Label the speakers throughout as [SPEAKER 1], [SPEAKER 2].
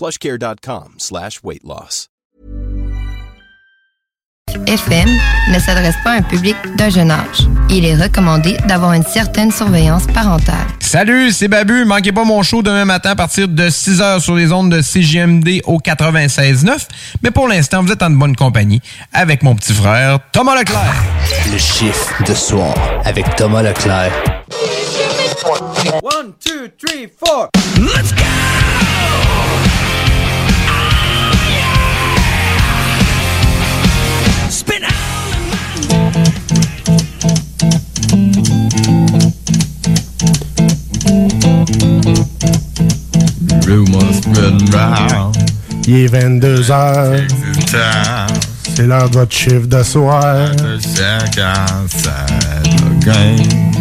[SPEAKER 1] plushcare.com slash weight loss.
[SPEAKER 2] FM ne s'adresse pas à un public d'un jeune âge. Il est recommandé d'avoir une certaine surveillance parentale.
[SPEAKER 3] Salut, c'est Babu. Manquez pas mon show demain matin à partir de 6h sur les ondes de CGMD au 96.9. Mais pour l'instant, vous êtes en bonne compagnie avec mon petit frère Thomas Leclerc.
[SPEAKER 4] Le chiffre de soir avec Thomas Leclerc.
[SPEAKER 5] One, two, three, four.
[SPEAKER 4] Let's go!
[SPEAKER 6] Il est 22 heures. C'est l'heure de votre chiffre de soir.
[SPEAKER 7] Check outside the game.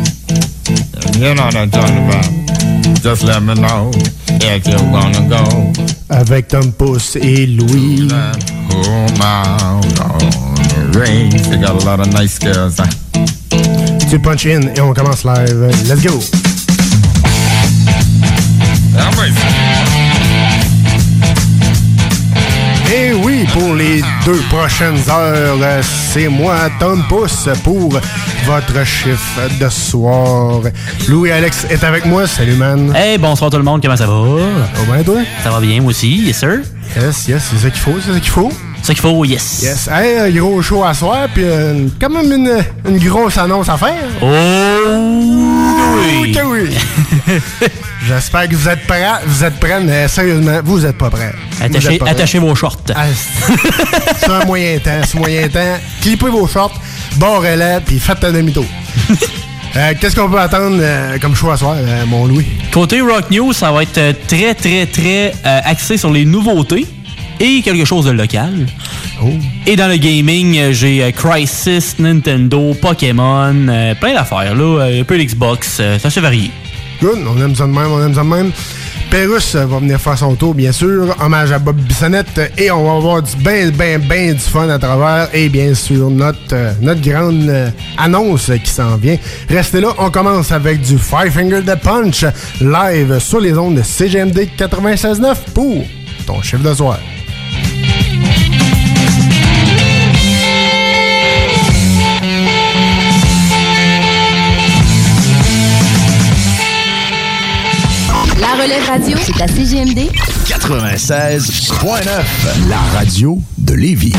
[SPEAKER 7] You know what I'm talking about. Just let me know if you're gonna go.
[SPEAKER 6] Avec Tom Pouce et Louis.
[SPEAKER 7] Home out on the range. They got a lot of nice girls. Huh?
[SPEAKER 6] Tu punch in et on commence live. Let's go! Et oui, pour les deux prochaines heures, c'est moi, Tom Pouce, pour votre chiffre de soir. Louis Alex est avec moi. Salut, man.
[SPEAKER 8] Hey, bonsoir tout le monde, comment ça va?
[SPEAKER 6] Ça va bien, toi?
[SPEAKER 8] Ça va bien, moi aussi, yes sir.
[SPEAKER 6] Yes, yes, c'est ça qu'il faut, c'est ça qu'il faut.
[SPEAKER 8] C'est ça qu'il faut, yes.
[SPEAKER 6] Yes. Hey, un gros show à soir, puis euh, quand même une, une grosse annonce à faire.
[SPEAKER 8] Oh oui!
[SPEAKER 6] oui! J'espère que vous êtes prêts. Vous êtes prêts, mais sérieusement, vous êtes pas prêts.
[SPEAKER 8] Attachez,
[SPEAKER 6] pas prêts.
[SPEAKER 8] attachez vos shorts.
[SPEAKER 6] Ah, c'est un moyen temps, c'est un moyen temps. Clippez vos shorts, barrez-les, puis faites un demi-tour. Euh, Qu'est-ce qu'on peut attendre euh, comme choix à soir, euh, mon Louis?
[SPEAKER 8] Côté Rock News, ça va être euh, très, très, très euh, axé sur les nouveautés et quelque chose de local. Et dans le gaming, j'ai euh, Crisis, Nintendo, Pokémon, euh, plein d'affaires, là. euh, Un peu l'Xbox, euh, c'est assez varié.
[SPEAKER 6] Good, on aime ça de même, on aime ça de même. Pérus va venir faire son tour, bien sûr. Hommage à Bob Bissonnette. Et on va avoir du ben, ben, ben du fun à travers. Et bien sûr, notre, notre grande annonce qui s'en vient. Restez là, on commence avec du Five Finger Dead Punch live sur les ondes de CGMD 96.9 pour ton chiffre de soir.
[SPEAKER 9] La radio, c'est à CGMD
[SPEAKER 4] 96.9, la radio de Lévis.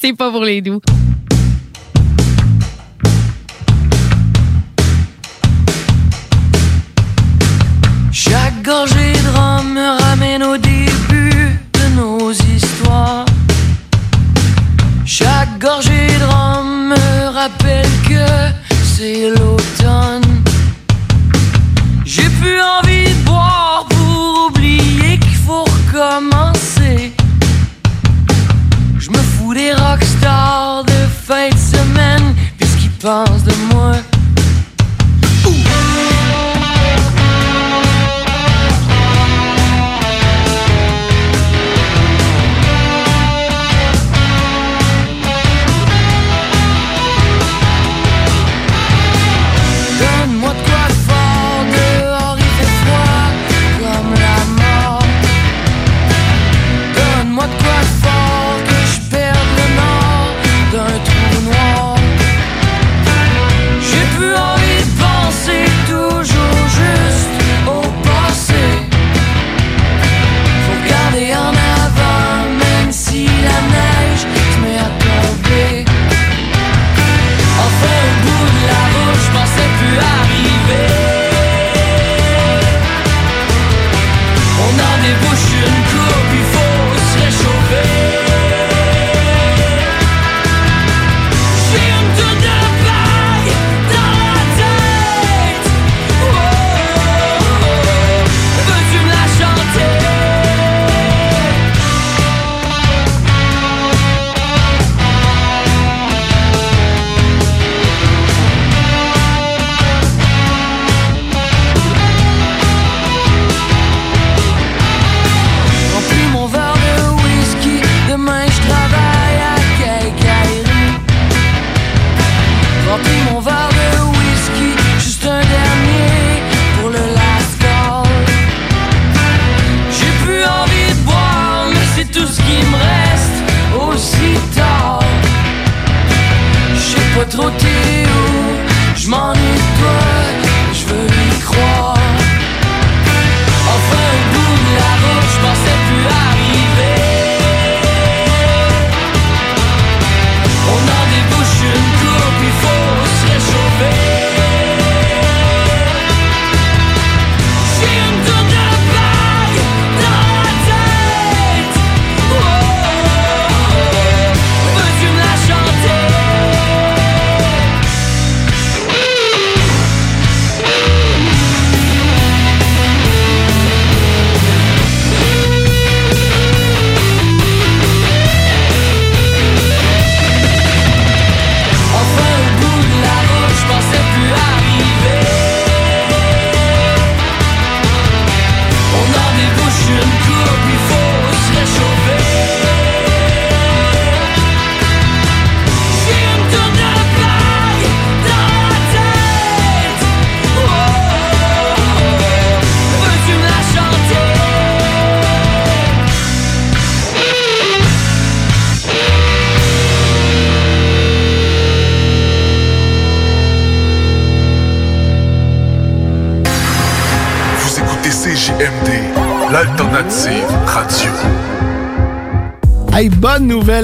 [SPEAKER 10] c'est pas pour les doux.
[SPEAKER 11] Chaque gorgée de rhum me ramène au début de nos histoires. Chaque gorgée de rhum me rappelle que c'est l'autre penses de moi.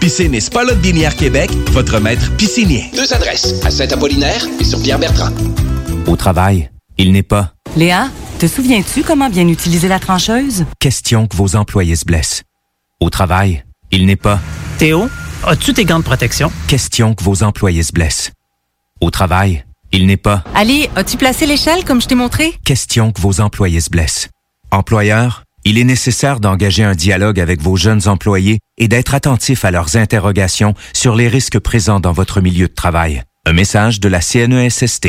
[SPEAKER 12] Piscine et Spa Binière Québec, votre maître piscinier.
[SPEAKER 13] Deux adresses, à Saint-Apollinaire et sur Pierre-Bertrand.
[SPEAKER 14] Au travail, il n'est pas
[SPEAKER 15] Léa, te souviens-tu comment bien utiliser la trancheuse?
[SPEAKER 14] question que vos employés se blessent. Au travail, il n'est pas
[SPEAKER 16] Théo, as-tu tes gants de protection?
[SPEAKER 14] question que vos employés se blessent. Au travail, il n'est pas
[SPEAKER 15] Ali, as-tu placé l'échelle comme je t'ai montré?
[SPEAKER 14] question que vos employés se blessent. Employeur, il est nécessaire d'engager un dialogue avec vos jeunes employés et d'être attentif à leurs interrogations sur les risques présents dans votre milieu de travail. Un message de la CNESST.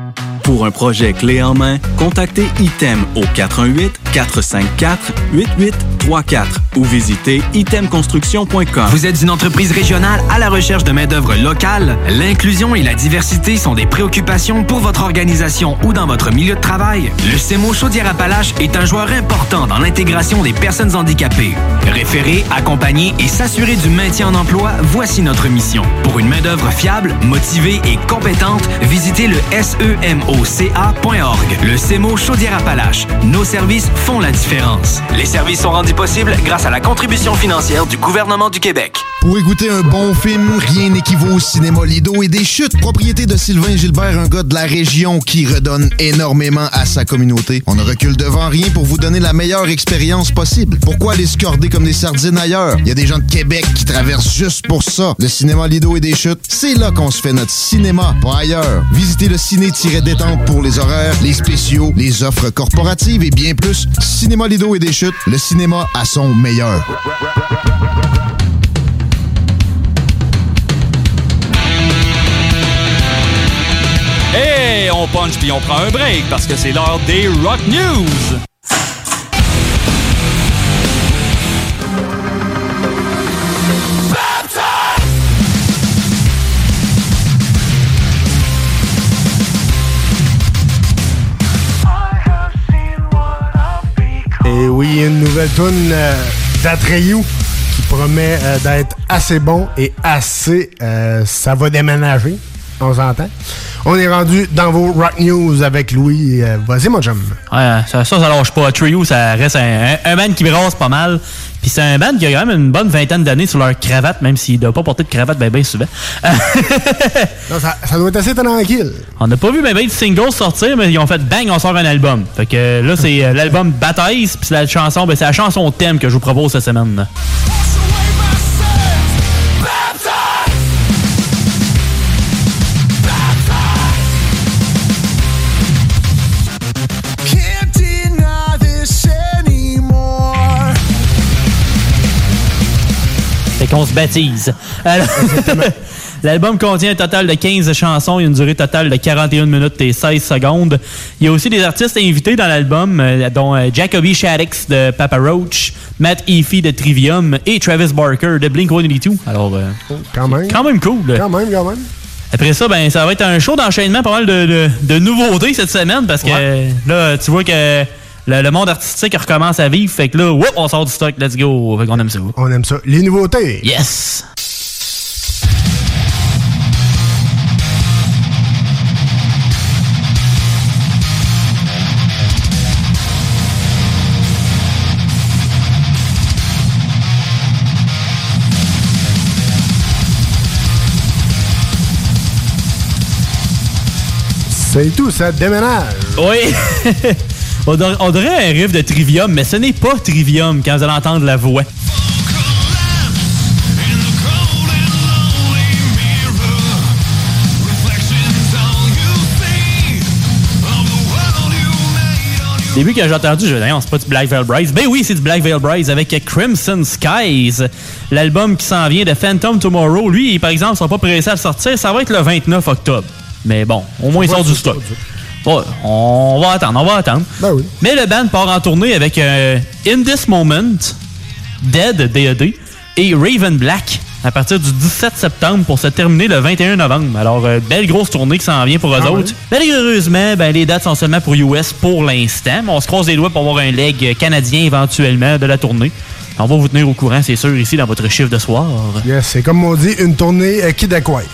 [SPEAKER 17] Pour un projet clé en main, contactez ITEM au 418-454-8834 ou visitez itemconstruction.com.
[SPEAKER 18] Vous êtes une entreprise régionale à la recherche de main-d'œuvre locale? L'inclusion et la diversité sont des préoccupations pour votre organisation ou dans votre milieu de travail? Le CEMO Chaudière-Appalaches est un joueur important dans l'intégration des personnes handicapées. Référer, accompagner et s'assurer du maintien en emploi, voici notre mission. Pour une main-d'œuvre fiable, motivée et compétente, visitez le Le CEMO Chaudière-Appalaches. Nos services font la différence. Les services sont rendus possibles grâce à la contribution financière du gouvernement du Québec.
[SPEAKER 19] Pour écouter un bon film, rien n'équivaut au cinéma Lido et des chutes, propriété de Sylvain Gilbert, un gars de la région qui redonne énormément à sa communauté. On ne recule devant rien pour vous donner la meilleure expérience possible. Pourquoi aller se corder comme des sardines ailleurs? Il y a des gens de Québec qui traversent juste pour ça. Le cinéma Lido et des chutes, c'est là qu'on se fait notre cinéma, pas ailleurs. Visitez le pour les horaires, les spéciaux, les offres corporatives et bien plus. Cinéma Lido et des chutes, le cinéma à son meilleur.
[SPEAKER 20] Et on punch puis on prend un break parce que c'est l'heure des Rock News.
[SPEAKER 6] Oui, une nouvelle tune euh, d'Atreyu qui promet euh, d'être assez bon et assez... euh, ça va déménager, on s'entend. On est rendu dans vos Rock News avec Louis. Euh, Vas-y, mon chum.
[SPEAKER 8] Ouais, ça, ça, ça lâche pas. Trio, ça reste un, un, un band qui brasse pas mal. Puis c'est un band qui a quand même une bonne vingtaine d'années sur leur cravate, même s'il ne doit pas porter de cravate ben ben souvent.
[SPEAKER 6] Non, ça, ça doit être assez tranquille.
[SPEAKER 8] On n'a pas vu ben ben de singles sortir, mais ils ont fait bang, on sort un album. Fait que là, c'est euh, l'album Baptise, puis la chanson, ben, c'est la chanson thème que je vous propose cette semaine. Qu'on se baptise. Alors, L'album contient un total de 15 chansons et une durée totale de 41 minutes et 16 secondes. Il y a aussi des artistes invités dans l'album, euh, dont euh, Jacoby Shaddix de Papa Roach, Matt Heafy de Trivium et Travis Barker de Blink-182. Alors, euh,
[SPEAKER 6] Quand même.
[SPEAKER 8] quand même cool.
[SPEAKER 6] Quand même, quand même.
[SPEAKER 8] Après ça, ben, ça va être un show d'enchaînement, pas mal de, de- de nouveautés cette semaine parce que
[SPEAKER 6] Ouais.
[SPEAKER 8] là, tu vois que le, monde artistique recommence à vivre. Fait que là, whoop, on sort du stock, let's go. Fait qu'on aime ça.
[SPEAKER 6] On aime ça. Les nouveautés.
[SPEAKER 8] Yes!
[SPEAKER 6] C'est tout, ça déménage.
[SPEAKER 8] Oui. on, dirait, un riff de Trivium, mais ce n'est pas Trivium quand vous allez entendre la voix. Début, quand j'ai entendu, je me non, c'est pas du Black Veil Brides. Ben oui, c'est du Black Veil Brides avec Crimson Skies. L'album qui s'en vient de Phantom Tomorrow. Lui, par exemple, ils sont pas pressés à le sortir. Ça va être le 29 octobre. Mais bon, au moins, il sort du stock. Ouais, on va attendre, on va attendre. Mais le band part en tournée avec euh, In This Moment, Dead, D.E.D. et Raven Black à partir du 17 septembre pour se terminer le 21 novembre. Alors, euh, belle grosse tournée qui s'en vient pour eux
[SPEAKER 6] Ah
[SPEAKER 8] autres. Malheureusement, ben, les dates sont seulement pour US pour l'instant, mais on se croise les doigts pour avoir un leg canadien éventuellement de la tournée. On va vous tenir au courant, c'est sûr, ici dans votre chiffre de soir.
[SPEAKER 6] Yes, c'est comme on dit, une tournée euh, Aquai.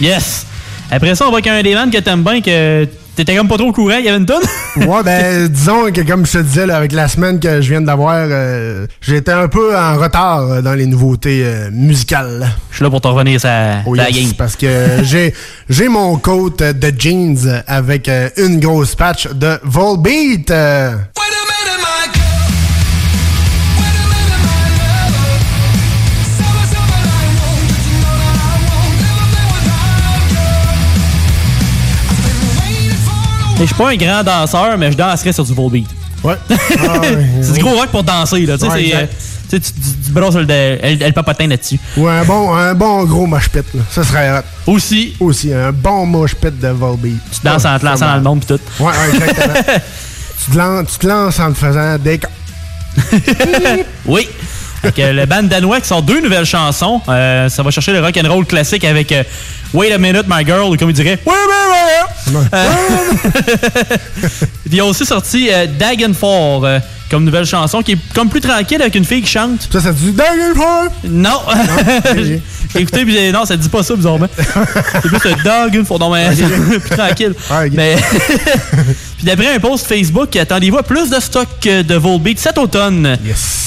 [SPEAKER 8] Yes! Après ça, on voit qu'il y a un des bands que t'aimes bien, que t'étais comme pas trop au courant, il y avait une tonne.
[SPEAKER 6] ouais, ben, disons que comme je te disais, là, avec la semaine que je viens d'avoir, euh, j'étais un peu en retard euh, dans les nouveautés euh, musicales.
[SPEAKER 8] Je suis là pour te revenir ça,
[SPEAKER 6] Oh
[SPEAKER 8] la game.
[SPEAKER 6] parce que j'ai j'ai mon coat de jeans avec euh, une grosse patch de Volbeat. euh.
[SPEAKER 8] Et Je suis pas un grand danseur, mais je danserais sur du Volbeat.
[SPEAKER 6] Ouais.
[SPEAKER 8] c'est du gros rock pour danser, là. Tu sais,
[SPEAKER 6] Ouais,
[SPEAKER 8] c'est, euh, tu tu- tu- brosses le, le, le papotin là-dessus.
[SPEAKER 6] Ou un bon, un bon gros mosh pit, là. Ça serait hot.
[SPEAKER 8] Aussi.
[SPEAKER 6] Aussi, un bon mosh pit de Volbeat.
[SPEAKER 8] Tu danses en te lançant dans le monde pis tout.
[SPEAKER 6] Ouais, ouais, exactement. tu, te lances, tu te lances en te faisant des...
[SPEAKER 8] Oui. Avec euh, le band danois qui sort deux nouvelles chansons. Euh, ça va chercher le rock and roll classique avec euh, Wait a minute, my girl, ou comme il dirait Wait a minute. Euh, Ils ont aussi sorti euh, Dagenfall euh, comme nouvelle chanson qui est comme plus tranquille avec une fille qui chante.
[SPEAKER 6] Ça, ça dit Dagenfall
[SPEAKER 8] Non.
[SPEAKER 6] ok.
[SPEAKER 8] J'ai écouté puis non, ça dit pas ça bizarrement. C'est plus le Dagenfall. Non, mais c'est plus tranquille. Mais puis d'après un post Facebook, attendez-vous à plus de stock de Volbeat cet automne.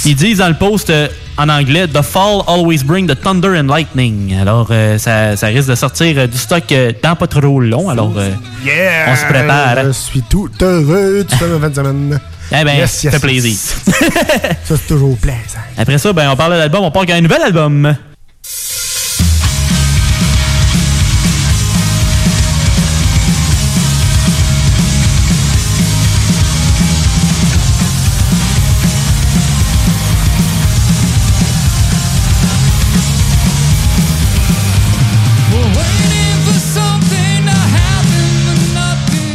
[SPEAKER 8] Ils disent dans le post euh, en anglais The fall always bring the thunder and lightning. Alors euh, ça, ça risque de sortir euh, du stock dans pas trop long. Alors euh,
[SPEAKER 6] Yeah!
[SPEAKER 8] on se prépare.
[SPEAKER 6] Je suis tout heureux de cette fin de semaine.
[SPEAKER 8] Eh ben,
[SPEAKER 6] Yes,
[SPEAKER 8] ça
[SPEAKER 6] yes,
[SPEAKER 8] fait plaisir.
[SPEAKER 6] yes. ça, c'est toujours plaisant.
[SPEAKER 8] Après ça, ben, on parle de l'album, on part avec un nouvel album.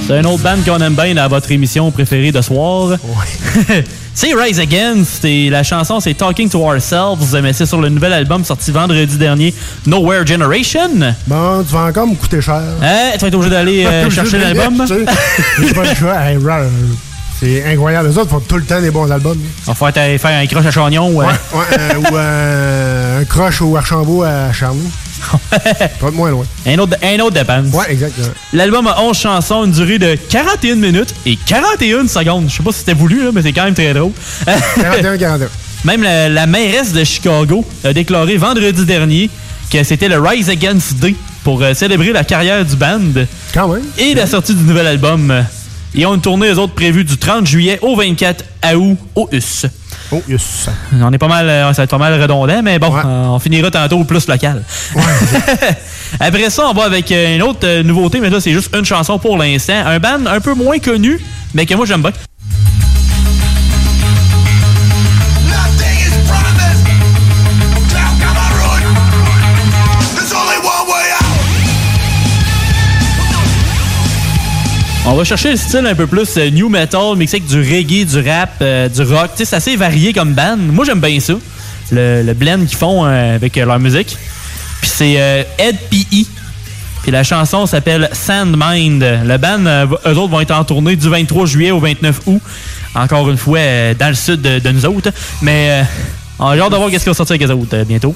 [SPEAKER 8] C'est un autre band qu'on aime bien dans votre émission préférée de soir. c'est Rise Against et la chanson c'est Talking to Ourselves, mais c'est sur le nouvel album sorti vendredi dernier, Nowhere Generation.
[SPEAKER 6] Bon, tu vas encore me coûter cher.
[SPEAKER 8] Hein, tu vas être obligé d'aller euh, chercher l'album.
[SPEAKER 6] C'est incroyable. Les autres font tout le temps des bons albums.
[SPEAKER 8] On va faire, un croche à Chagnon. Ouais.
[SPEAKER 6] Ouais, euh, ou euh, un croche au Archambault à Charny. pas de moins loin.
[SPEAKER 8] Un autre, un autre dépense.
[SPEAKER 6] Ouais, exactement.
[SPEAKER 8] L'album a 11 chansons, une durée de 41 minutes et 41 secondes. Je sais pas si c'était voulu, là, mais c'est quand même très drôle.
[SPEAKER 6] 41, 41.
[SPEAKER 8] Même la, la mairesse de Chicago a déclaré vendredi dernier que c'était le Rise Against Day pour euh, célébrer la carrière du band.
[SPEAKER 6] Quand même.
[SPEAKER 8] Et la sortie du nouvel album. Ils ont une tournée, eux autres, prévue du 30 juillet au 24 août au US.
[SPEAKER 6] Oh, yes.
[SPEAKER 8] On est pas mal, euh, ça va être pas mal redondant, mais bon, euh, on finira tantôt au plus local. Après ça, on va avec euh, une autre nouveauté, mais là, c'est juste une chanson pour l'instant. Un band un peu moins connu, mais que moi, j'aime bien. On va chercher le style un peu plus euh, new metal, mixé avec du reggae, du rap, euh, du rock. C'est assez varié comme band. Moi, j'aime bien ça. Le, le blend qu'ils font euh, avec leur musique. Puis c'est Ed P.E. Puis la chanson s'appelle Sandmind. Le band, eux autres vont être en tournée du 23 juillet au 29 août. Encore une fois, dans le sud de, de nous autres. Mais on a hâte de voir qu'est-ce qui va sortir avec eux autres bientôt.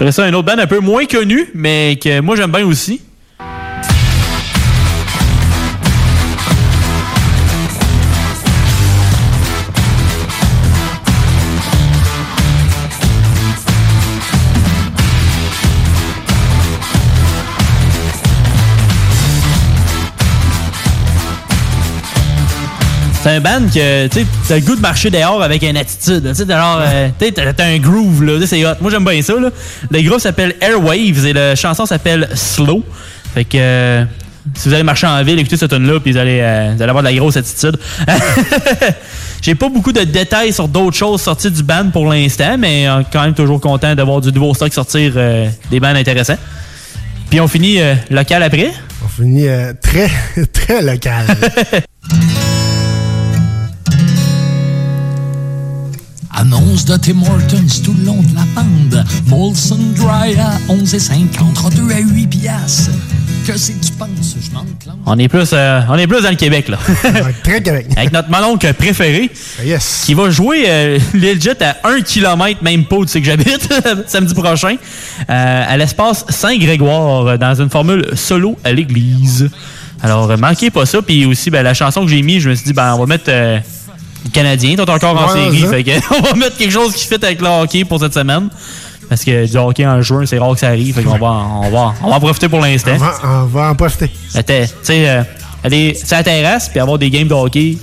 [SPEAKER 8] Après ça, un autre band un peu moins connu, mais que moi j'aime bien aussi. C'est un band que, tu t'as le goût de marcher dehors avec une attitude. Tu sais, t'as euh, t'as un groove, là. C'est hot. Moi, j'aime bien ça, là. Le groupe s'appelle Airwaves et la chanson s'appelle Slow. Fait que, euh, si vous allez marcher en ville, écoutez cette tune-là, puis vous allez, euh, vous allez avoir de la grosse attitude. J'ai pas beaucoup de détails sur d'autres choses sorties du band pour l'instant, mais quand même toujours content d'avoir du nouveau stock sortir, euh, des bands intéressants. Puis on finit local après.
[SPEAKER 6] On finit très, très local.
[SPEAKER 21] de Tim Hortons tout le long de la bande. Molson Dry à 11 et 50, 32 à 8 piastres. Que c'est que tu penses? Je.
[SPEAKER 8] On est plus, euh, on est plus dans le Québec, là.
[SPEAKER 6] Très Québec.
[SPEAKER 8] Avec notre mononcle préféré. Qui va jouer euh, legit à 1 km, même pas où tu sais que j'habite, samedi prochain, euh, à l'espace Saint-Grégoire, euh, dans une formule solo à l'église. Alors, manquez pas ça. Puis aussi, ben, la chanson que j'ai mis, je me suis dit, ben, on va mettre le Canadien, toi, t'es encore en
[SPEAKER 6] Ouais,
[SPEAKER 8] série. Fait que, on va mettre quelque chose qui fit avec le hockey pour cette semaine. Parce que du hockey en juin, c'est rare que ça arrive. Fait qu'on va, on va, on va en profiter pour l'instant.
[SPEAKER 6] On va, on va en profiter.
[SPEAKER 8] Tu sais, euh, aller sur la terrasse puis avoir des games de hockey,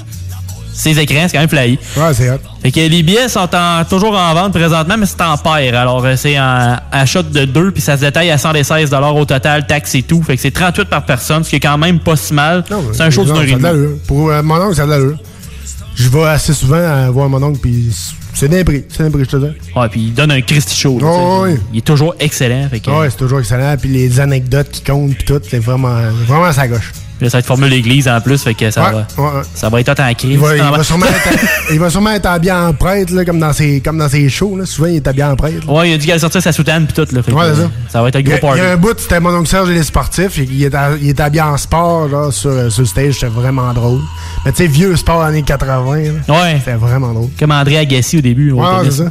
[SPEAKER 8] ces écrans, c'est quand même fly.
[SPEAKER 6] Ouais, c'est hot.
[SPEAKER 8] Fait que les billets sont en- toujours en vente présentement, mais c'est en paire. Alors, euh, c'est en achat de deux, puis ça se détaille à 116 au total, taxes et tout. Fait que c'est 38 par personne, ce qui est quand même pas si mal. C'est un show d'une heure.
[SPEAKER 6] Pour euh, mon oncle, ça a de l'allure. Je vais assez souvent voir mon oncle, puis c'est prix. C'est prix, je te dis.
[SPEAKER 8] Ouais, puis il donne un Christy show. là,
[SPEAKER 6] Oh, oui.
[SPEAKER 8] Il est toujours excellent. Fait que,
[SPEAKER 6] Ouais, c'est toujours excellent. Puis les anecdotes qui comptent, puis tout, c'est vraiment, vraiment à sa gauche.
[SPEAKER 8] Là, ça va être formule l'église en plus, fait que ça,
[SPEAKER 6] Ouais,
[SPEAKER 8] va,
[SPEAKER 6] ouais,
[SPEAKER 8] ça va être crise.
[SPEAKER 6] Il va, il,
[SPEAKER 8] Ah,
[SPEAKER 6] va sûrement être, il va sûrement être habillé en prêtre, là, comme, dans ses, comme dans ses shows. Là. Souvent, il est habillé en prêtre. là.
[SPEAKER 8] Ouais, il a dit qu'il allait sortir sa soutane puis tout. Là, fait
[SPEAKER 6] Ouais, ça.
[SPEAKER 8] ça va être un gros
[SPEAKER 6] a, il
[SPEAKER 8] party.
[SPEAKER 6] y a un bout, c'était mon oncle Serge et les sportifs. Il, est habillé en sport là, sur, euh, sur le stage. C'était vraiment drôle. Mais tu sais, vieux sport années 80. là.
[SPEAKER 8] Ouais.
[SPEAKER 6] C'était vraiment drôle.
[SPEAKER 8] Comme André Agassi au début.
[SPEAKER 6] Ouais, c'est ça.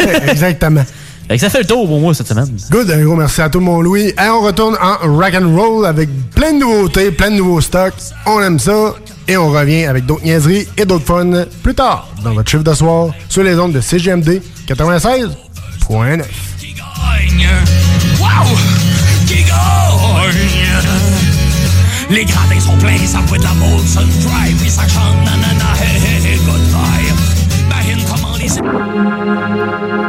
[SPEAKER 6] Exactement.
[SPEAKER 8] Fait que ça fait le tour pour moi cette semaine.
[SPEAKER 6] Good, un gros merci à tout le monde, Louis. Et on retourne en rock and roll avec plein de nouveautés, plein de nouveaux stocks. On aime ça. Et on revient avec d'autres niaiseries et d'autres fun plus tard dans votre chiffre de soir sur les ondes de CGMD 96.9.
[SPEAKER 21] Gagne. Wow! Qui gagne? Les gradins sont pleins, ça peut de la Molson Dry, puis ça chante nanana, hey hey hey, goodbye. Imagine comment les...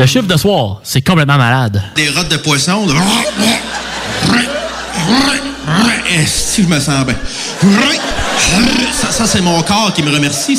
[SPEAKER 8] Le chiffre de soir, c'est complètement malade.
[SPEAKER 22] Des rottes de poisson. de- Si je me sens bien? Ça, c'est mon corps qui me remercie.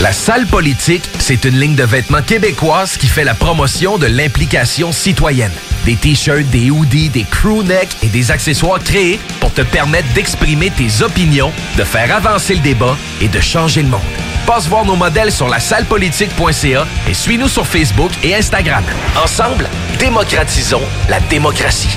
[SPEAKER 12] La salle politique, c'est une ligne de vêtements québécoise qui fait la promotion de l'implication citoyenne. Des t-shirts, des hoodies, des crewnecks et des accessoires créés pour te permettre d'exprimer tes opinions, de faire avancer le débat et de changer le monde. Passe voir nos modèles sur la sallepolitique.ca et suis-nous sur Facebook et Instagram. Ensemble, démocratisons la démocratie.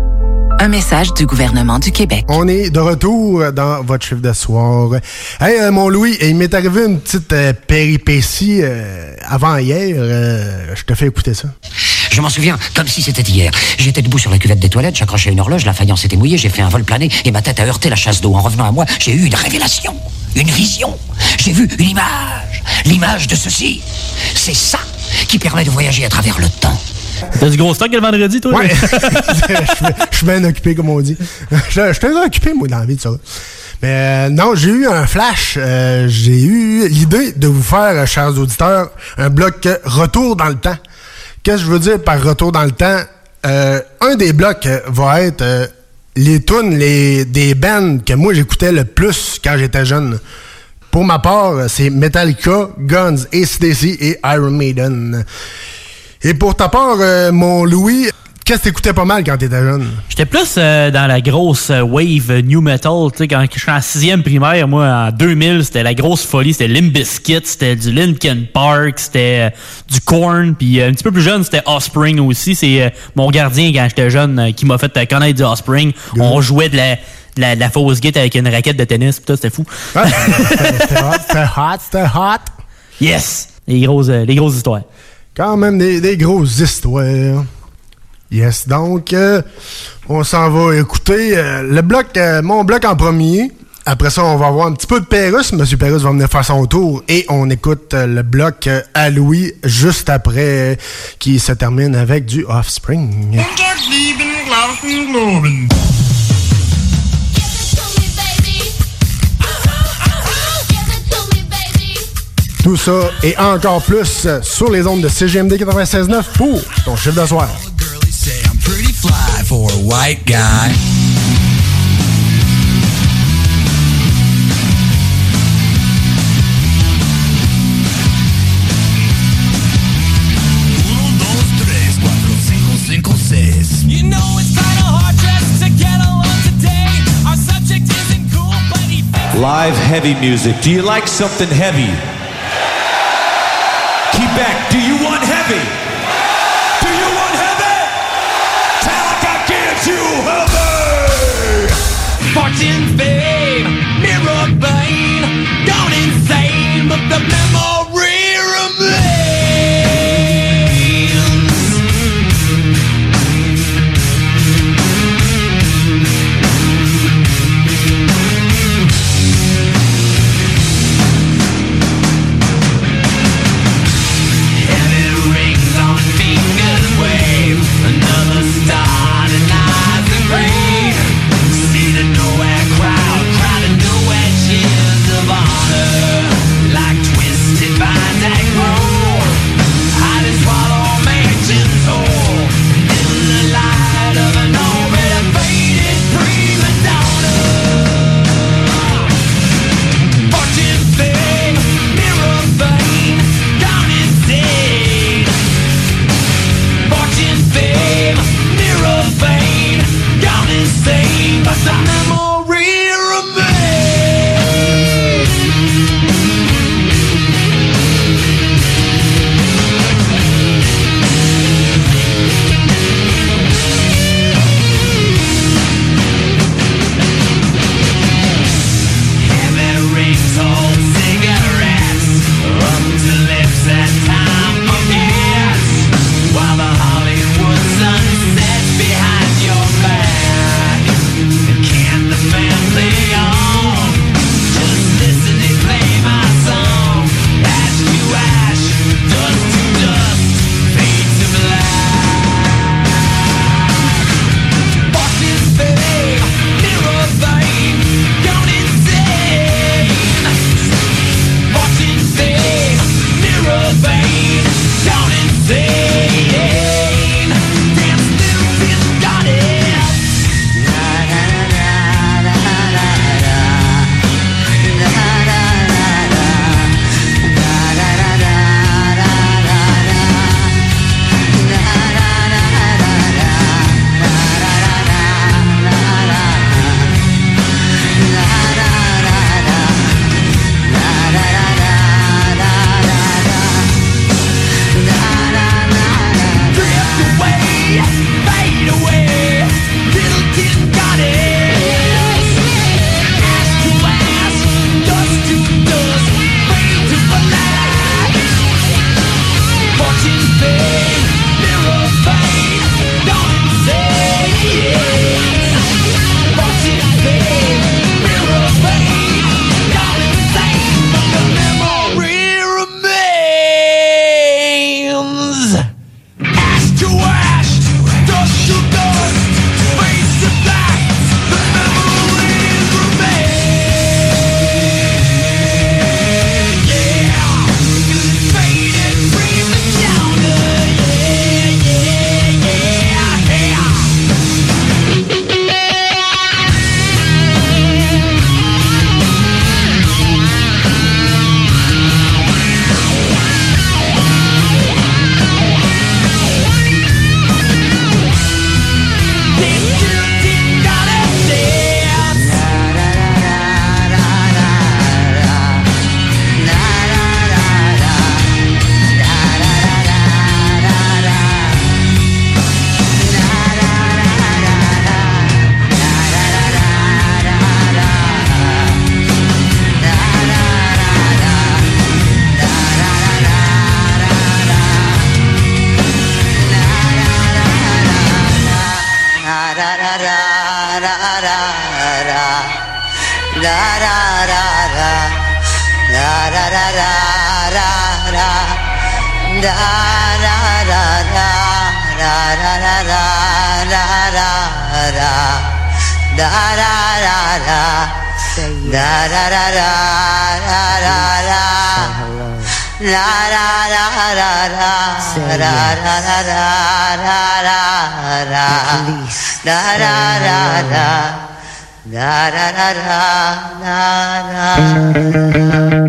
[SPEAKER 23] Un message du gouvernement du Québec.
[SPEAKER 6] On est de retour dans votre chiffre de soir. Hey, euh, mon Louis, il m'est arrivé une petite euh, péripétie euh, avant hier. Euh, je te fais écouter ça.
[SPEAKER 24] Je m'en souviens, comme si c'était hier. J'étais debout sur la cuvette des toilettes, j'accrochais une horloge, la faïence était mouillée, j'ai fait un vol plané et ma tête a heurté la chasse d'eau. En revenant à moi, j'ai eu une révélation, une vision. J'ai vu une image, l'image de ceci. C'est ça qui permet de voyager à travers le temps.
[SPEAKER 8] T'as du gros stock le vendredi, toi?
[SPEAKER 6] Ouais. Je suis bien occupé, comme on dit. Je suis occupé, moi, dans la vie de ça. Mais euh, non, j'ai eu un flash. Euh, j'ai eu l'idée de vous faire, euh, chers auditeurs, un bloc retour dans le temps. Qu'est-ce que je veux dire par retour dans le temps? Euh, un des blocs va être les tunes les, des bands que moi j'écoutais le plus quand j'étais jeune. Pour ma part, c'est Metallica, Guns, ACDC et Iron Maiden. Et pour ta part, euh, mon Louis, qu'est-ce que t'écoutais pas mal quand t'étais jeune?
[SPEAKER 8] J'étais plus euh, dans la grosse euh, wave euh, new metal. Tu sais, quand je suis en sixième primaire, moi, en 2000, c'était la grosse folie. C'était Limp Bizkit, c'était du Linkin Park, c'était euh, du Korn. Puis euh, un petit peu plus jeune, c'était Offspring aussi. C'est mon gardien quand j'étais jeune qui m'a fait connaître du Offspring. On jouait de la, de la, de la fausse guitare avec une raquette de tennis. Pis tout, c'était fou.
[SPEAKER 6] C'était hot, c'était hot, c'était hot.
[SPEAKER 8] Yes! Les grosses, les grosses histoires.
[SPEAKER 6] Quand même des, grosses histoires. Yes, donc, euh, on s'en va écouter euh, le bloc, euh, mon bloc en premier. Après ça, on va avoir un petit peu de Pérus. Monsieur Pérus va venir faire son tour et on écoute le bloc à Louis juste après qui se termine avec du Offspring. Tout ça et encore plus sur les ondes de CGMD 96.9 pour ton chiffre de soir.
[SPEAKER 3] Live heavy music. Do you like something heavy? Quebec, do you want heavy? Do you want heavy? Metallica gives you heavy!
[SPEAKER 25] Fortune, fame, mirror bane, gone insane, but the memory police. Da da da da da da da da da da.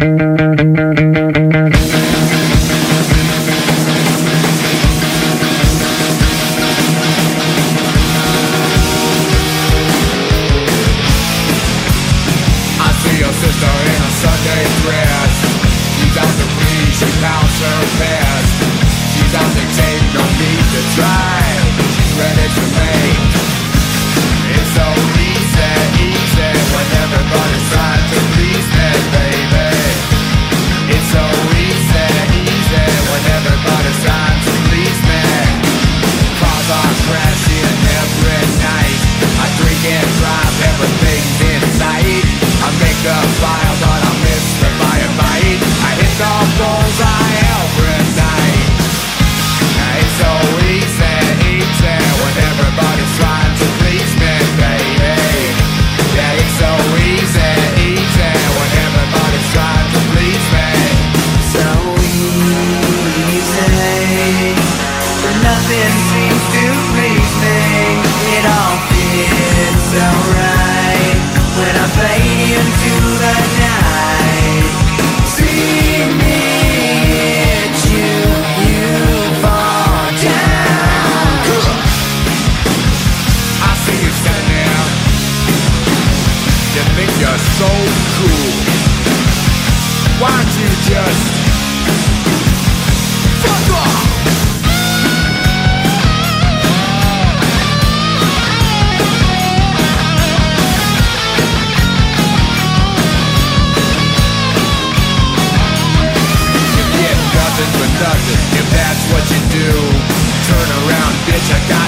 [SPEAKER 25] Chicago.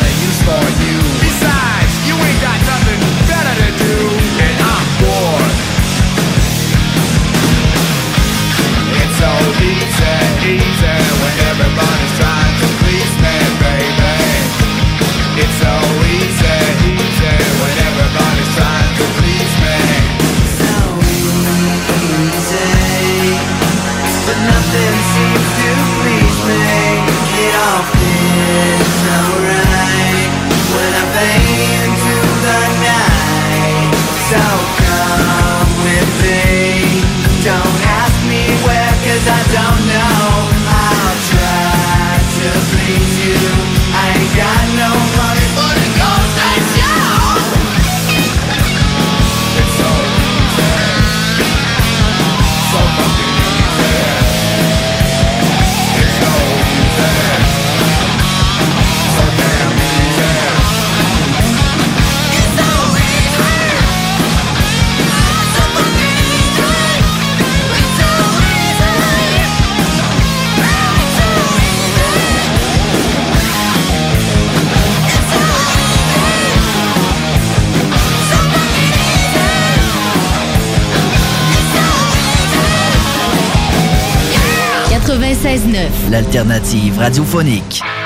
[SPEAKER 8] alternative radiophonique.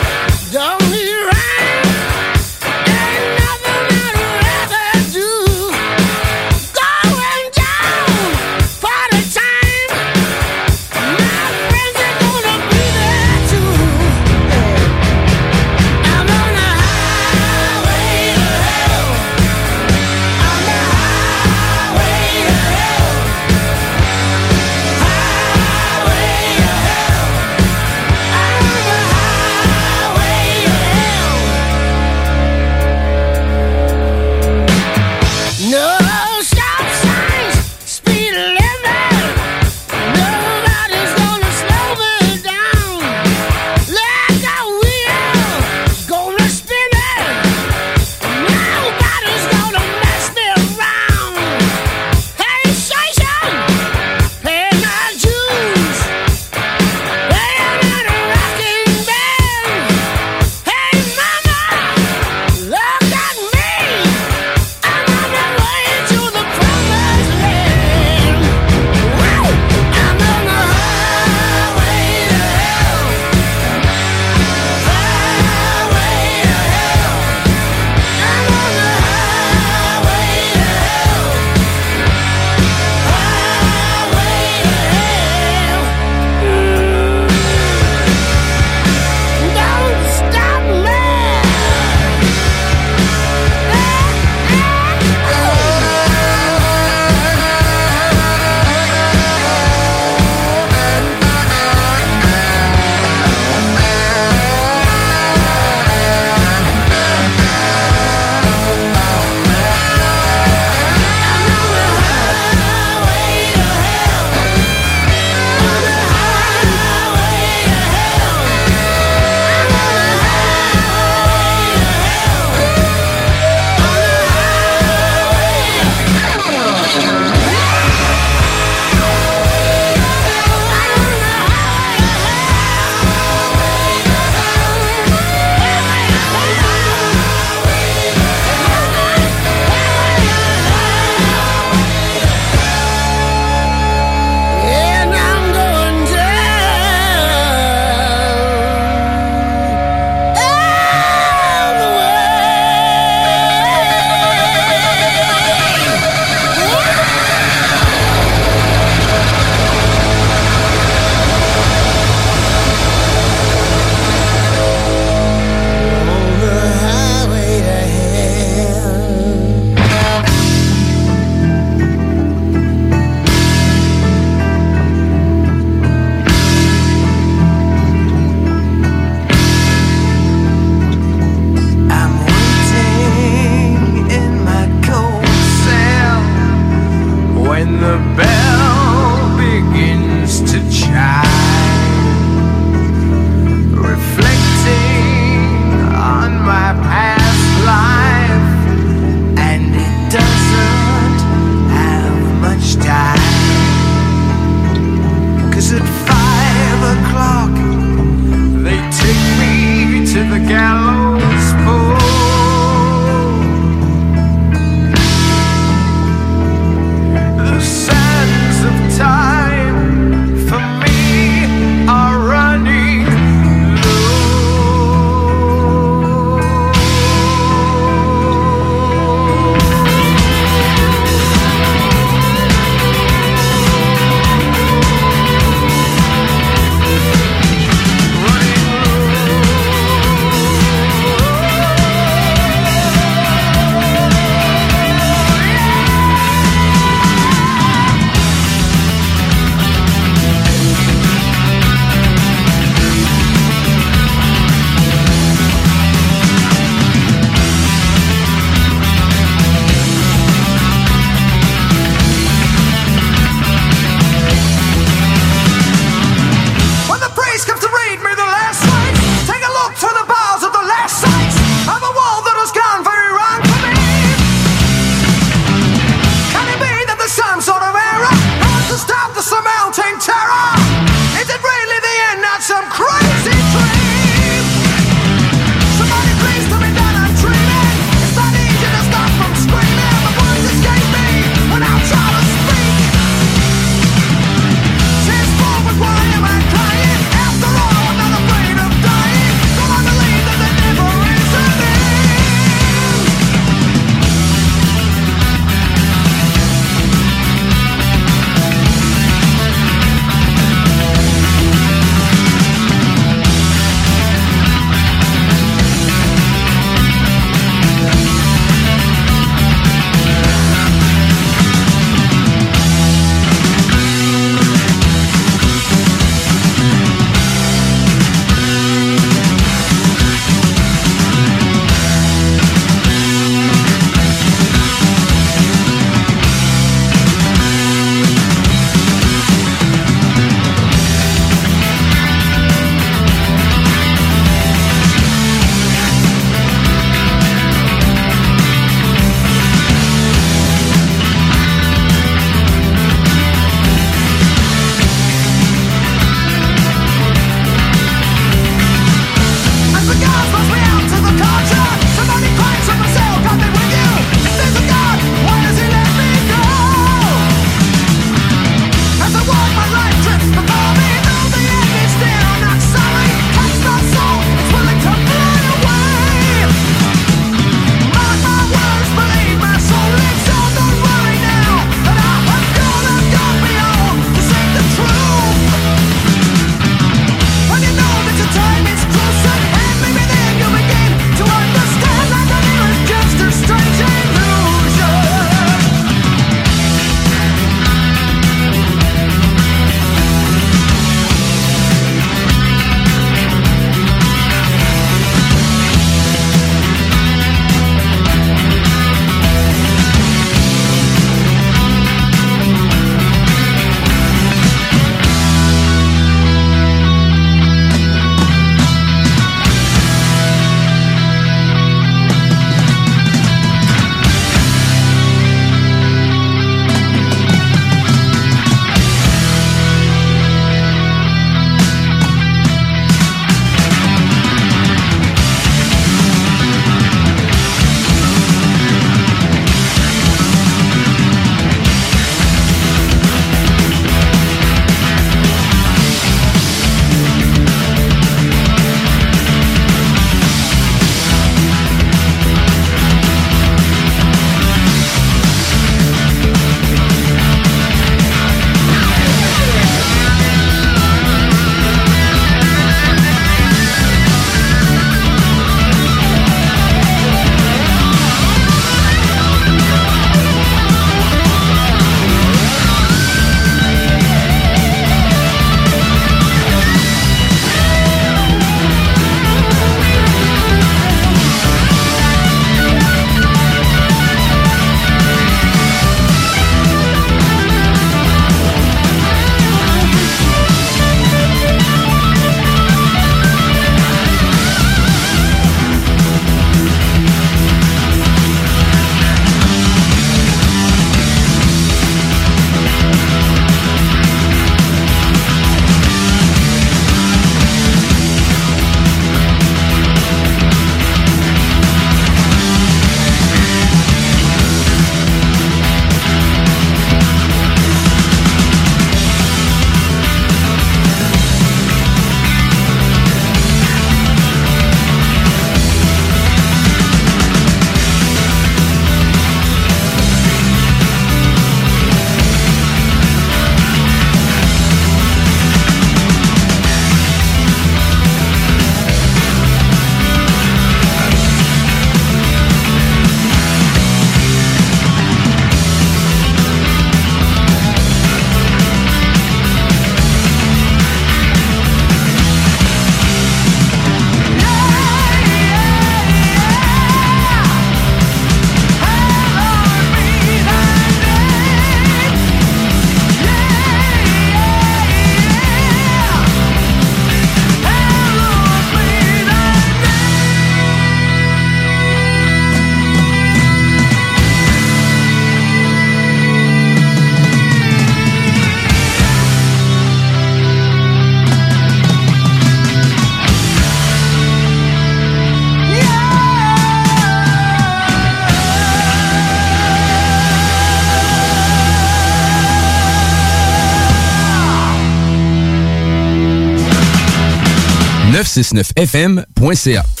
[SPEAKER 26] 969fm.ca.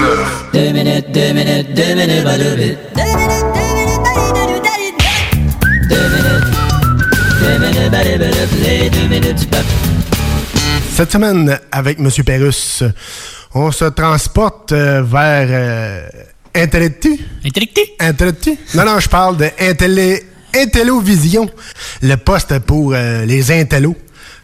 [SPEAKER 27] 96.9.
[SPEAKER 11] Deux minutes, deux minutes, deux minutes, pas deux minutes. Deux minutes, deux minutes, deux minutes, pas deux minutes, les deux minutes, pas
[SPEAKER 6] Cette semaine, avec M. Pérus, on se transporte euh, vers euh, Intellectu.
[SPEAKER 8] Intellectu?
[SPEAKER 6] Intellectu? Non, non, je parle de Intellé- Intellovision, le poste pour euh, les intellos.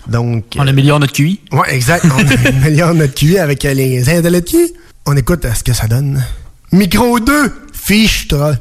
[SPEAKER 6] Donc,
[SPEAKER 8] On améliore notre QI.
[SPEAKER 6] Ouais, exact. On améliore notre QI avec euh, les intellectus. On écoute ce que ça donne. Micro 2, fiche toi.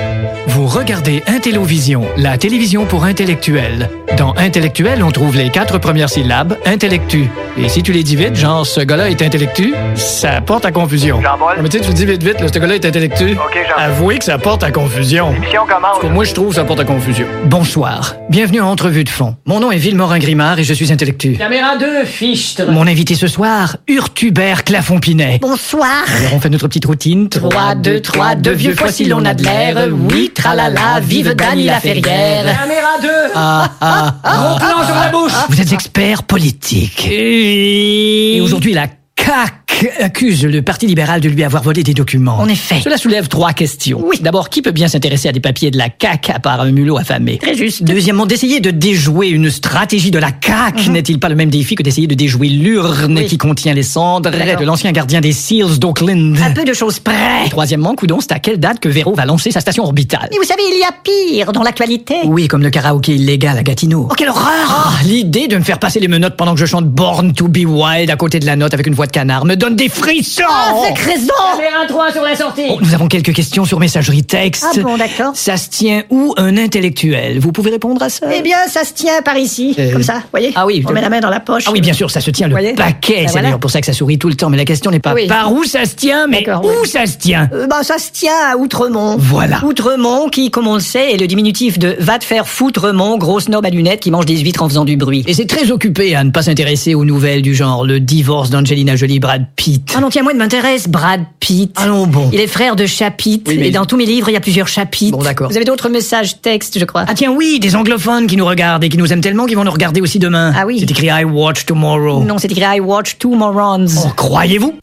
[SPEAKER 28] Vous regardez Intellovision, la télévision pour intellectuels. Dans intellectuel, on trouve les quatre premières syllabes, intellectu. Et si tu les dis vite, genre ce gars-là est intellectu, ça porte à confusion.
[SPEAKER 29] Jean-Paul?
[SPEAKER 28] Mais tu sais, tu dis vite vite, là, ce gars-là est intellectu.
[SPEAKER 29] OK, Jean.
[SPEAKER 28] Avouez que ça porte à confusion.
[SPEAKER 29] L'émission commence.
[SPEAKER 28] En tout cas, moi, je trouve que ça porte à confusion. Bonsoir. Bienvenue à Entrevue de fond. Mon nom est Villemorin Grimard et je suis intellectu.
[SPEAKER 29] Caméra 2, fiche.
[SPEAKER 28] Mon invité ce soir, Urtubert Clafon-Pinet.
[SPEAKER 29] Bonsoir.
[SPEAKER 28] Alors, on fait notre petite routine.
[SPEAKER 29] 3, 2, 3, deux vieux fois si l'on a de l'air. Oui, tralala, vive Dany la Ferrière. Caméra 2.
[SPEAKER 28] Ah, ah,
[SPEAKER 29] Gros plan sur la bouche.
[SPEAKER 28] Vous êtes expert politique. Et aujourd'hui, la CAQ accuse le Parti libéral de lui avoir volé des documents.
[SPEAKER 29] En effet.
[SPEAKER 28] Cela soulève trois questions. Oui. D'abord, qui peut bien s'intéresser à des papiers de la CAQ à part un mulot affamé?
[SPEAKER 29] Très juste.
[SPEAKER 28] Deuxièmement, d'essayer de déjouer une stratégie de la CAQ n'est-il pas le même défi que d'essayer de déjouer l'urne
[SPEAKER 29] Mhm. Oui.
[SPEAKER 28] qui contient les cendres? De l'ancien gardien des Seals d'Oakland
[SPEAKER 29] Un peu de choses près.
[SPEAKER 28] Et troisièmement, Coudon, c'est à quelle date que Véro va lancer sa station orbitale?
[SPEAKER 29] Mais vous savez, il y a pire dans l'actualité.
[SPEAKER 28] Oui, comme le karaoké illégal à Gatineau.
[SPEAKER 29] Oh, quelle horreur
[SPEAKER 28] Ah, l'idée de me faire passer les menottes pendant que je chante Born to be Wild à côté de la note avec une voix de canard me donne des frissons
[SPEAKER 29] Ah, c'est raison Caméra 3 sur la sortie.
[SPEAKER 28] Oh, nous avons quelques questions sur messagerie texte.
[SPEAKER 29] Ah bon, d'accord.
[SPEAKER 28] Ça se tient où un intellectuel? Vous pouvez répondre à ça?
[SPEAKER 29] Eh bien, ça se tient par ici,
[SPEAKER 28] Euh,
[SPEAKER 29] comme ça, voyez
[SPEAKER 28] Ah oui,
[SPEAKER 29] On
[SPEAKER 28] je-
[SPEAKER 29] met la main dans la poche.
[SPEAKER 28] Ah oui, bien sûr, ça se tient le
[SPEAKER 29] Voyez
[SPEAKER 28] paquet.
[SPEAKER 29] Ben
[SPEAKER 28] c'est
[SPEAKER 29] voilà.
[SPEAKER 28] d'ailleurs pour ça que ça sourit tout le temps. Mais la question n'est pas
[SPEAKER 29] Oui.
[SPEAKER 28] par où ça se tient, mais
[SPEAKER 29] D'accord,
[SPEAKER 28] où ça se tient.
[SPEAKER 29] Euh, ben, ça se tient à Outremont.
[SPEAKER 28] Voilà.
[SPEAKER 29] Outremont, qui, comme on le sait, est le diminutif de va te faire foutremont, gros snob à lunettes qui mange des huîtres en faisant du bruit.
[SPEAKER 28] Et c'est très occupé à ne pas s'intéresser aux nouvelles du genre le divorce d'Angelina Jolie Brad Pitt.
[SPEAKER 29] Ah non, tiens, moi, il m'intéresse, Brad Pitt.
[SPEAKER 28] Allons bon.
[SPEAKER 29] Il est frère de chapitre,
[SPEAKER 28] Oui, mais-
[SPEAKER 29] et dans tous mes livres, il y a plusieurs chapitres.
[SPEAKER 28] Bon, d'accord.
[SPEAKER 29] Vous avez d'autres messages textes, je crois.
[SPEAKER 28] Ah tiens oui, des anglophones qui nous regardent et qui nous aiment tellement qu'ils vont nous regarder aussi demain.
[SPEAKER 29] Ah oui.
[SPEAKER 28] C'est écrit I watch tomorrow.
[SPEAKER 29] Non, c'est écrit I watch two morons.
[SPEAKER 28] Oh, croyez-vous?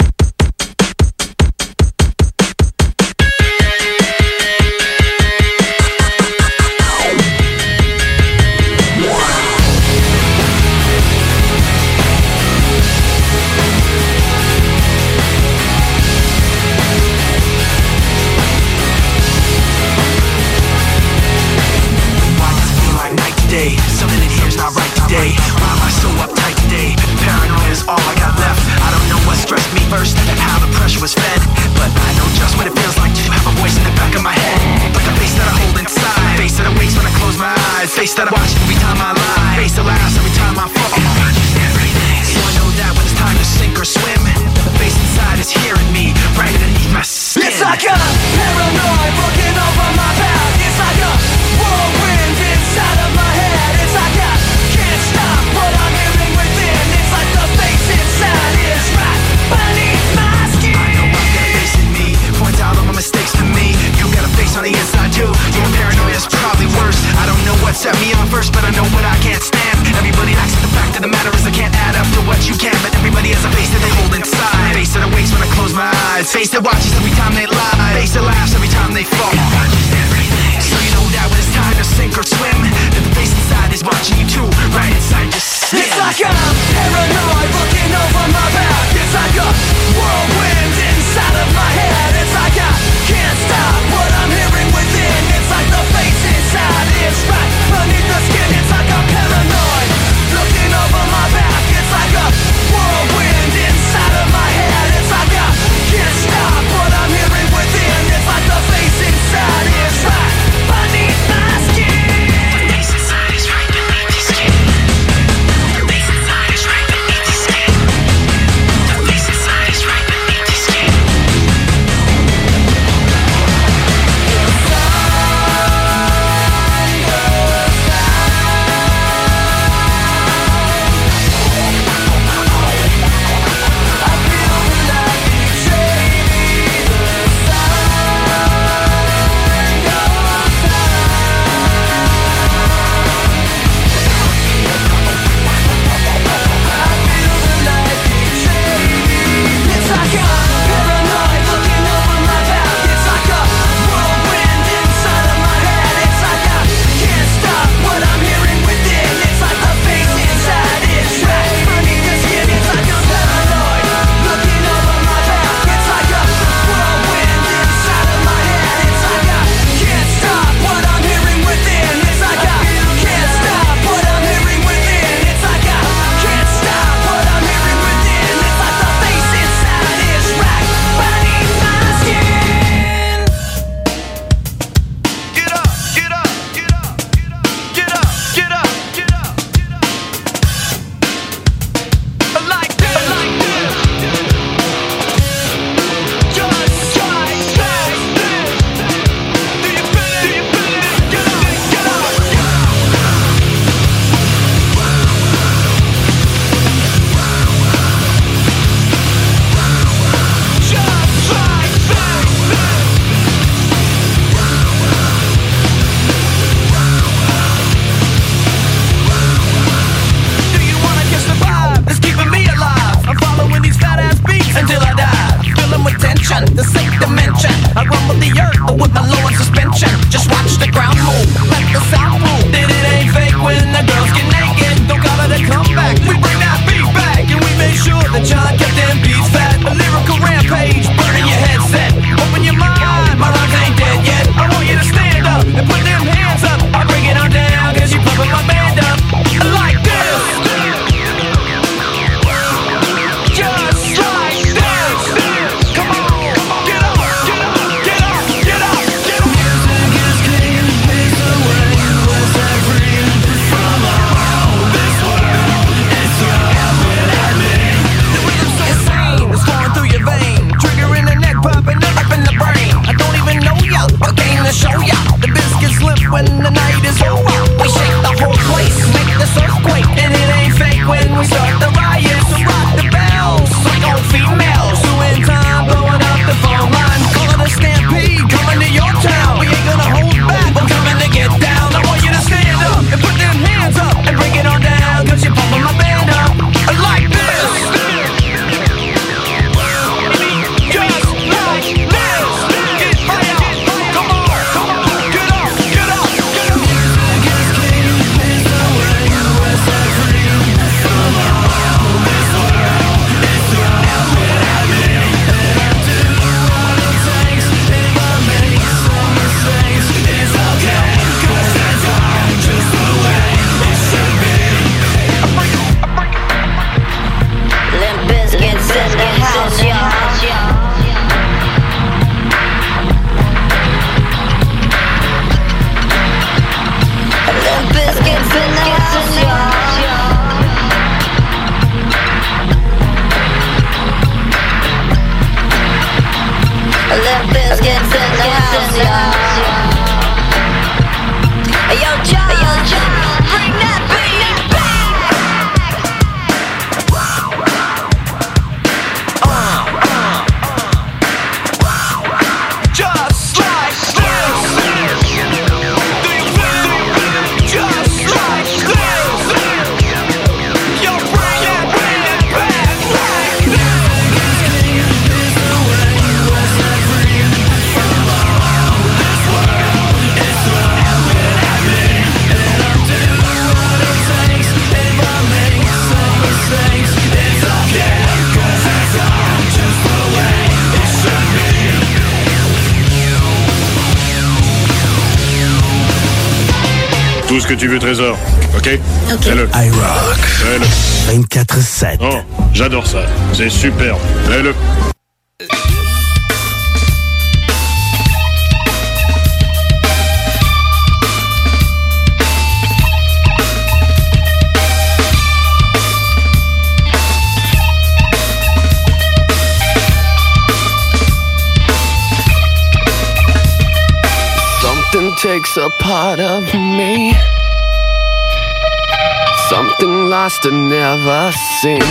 [SPEAKER 30] que tu veux, Trésor. OK?
[SPEAKER 31] OK.
[SPEAKER 30] Fais-le.
[SPEAKER 31] iRock.
[SPEAKER 30] Fais-le.
[SPEAKER 31] 24-7.
[SPEAKER 30] Oh, j'adore ça. C'est superbe. Fais-le.
[SPEAKER 26] takes a part of me Something lost and never seen.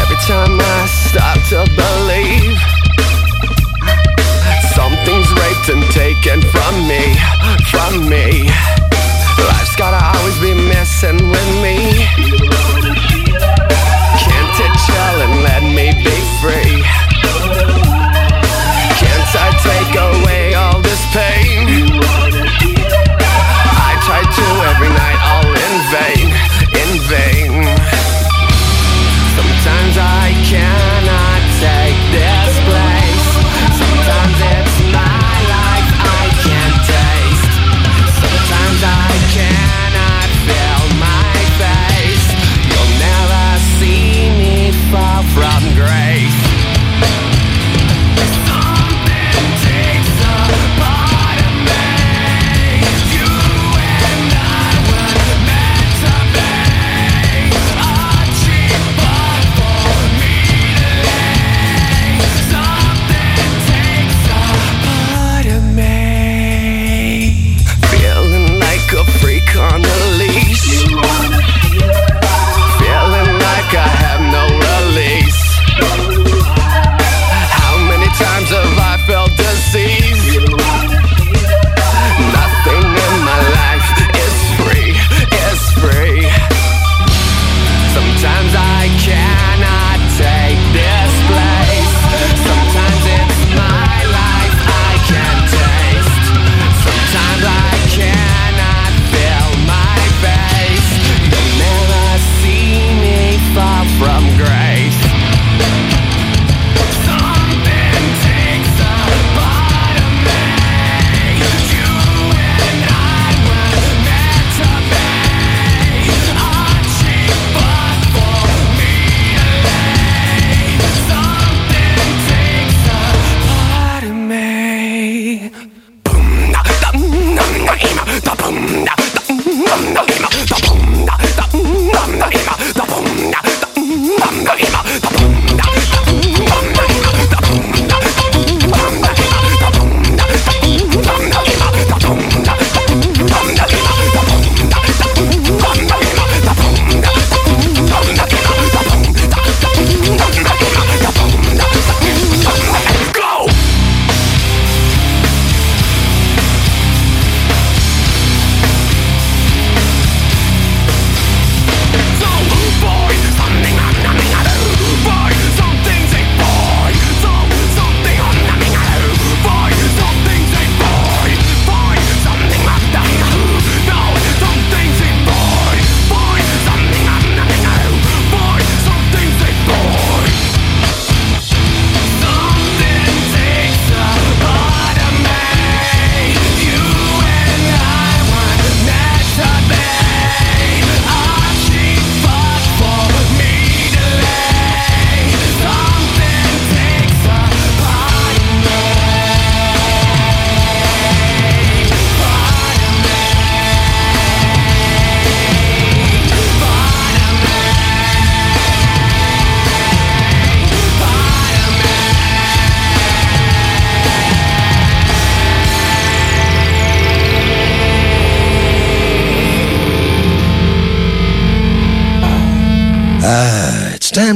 [SPEAKER 26] Every time I stop to believe, something's raped and taken from me, from me. Life's gotta always be messing with me. Can't it chill and let me be free?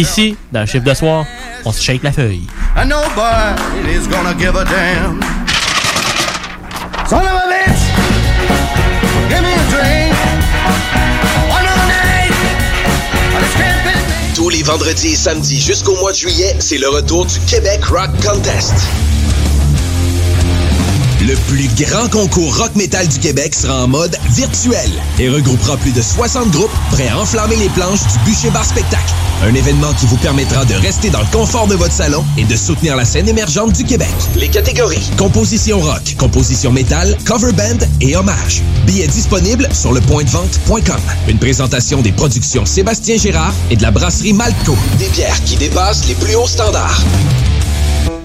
[SPEAKER 8] Ici, dans le chiffre de soir, on se shake la feuille.
[SPEAKER 27] And nobody's gonna give a damn. Son of a bitch, give me a drink. One of the night, let's get it.
[SPEAKER 31] Tous les vendredis et samedis jusqu'au mois de juillet, c'est le retour du Québec Rock Contest. Le plus grand concours rock metal du Québec sera en mode virtuel et regroupera plus de 60 groupes prêts à enflammer les planches du Bûcher Bar Spectacle. Un événement qui vous permettra de rester dans le confort de votre salon et de soutenir la scène émergente du Québec. Les catégories composition rock, composition métal, cover band et hommage. Billets disponibles sur le pointdevente.com. Une présentation des productions Sébastien Gérard et de la brasserie Malco. Des bières qui dépassent les plus hauts standards.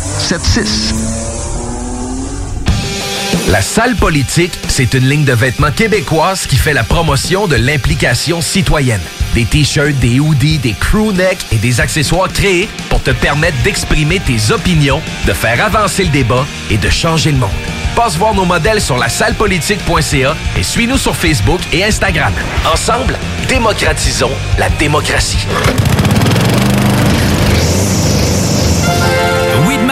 [SPEAKER 12] 681 4476. La salle politique, c'est une ligne de vêtements québécoise qui fait la promotion de l'implication citoyenne. Des t-shirts, des hoodies, des crew necks et des accessoires créés pour te permettre d'exprimer tes opinions, de faire avancer le débat et de changer le monde. Passe voir nos modèles sur la sallepolitique.ca et suis-nous sur Facebook et Instagram. Ensemble, démocratisons la démocratie.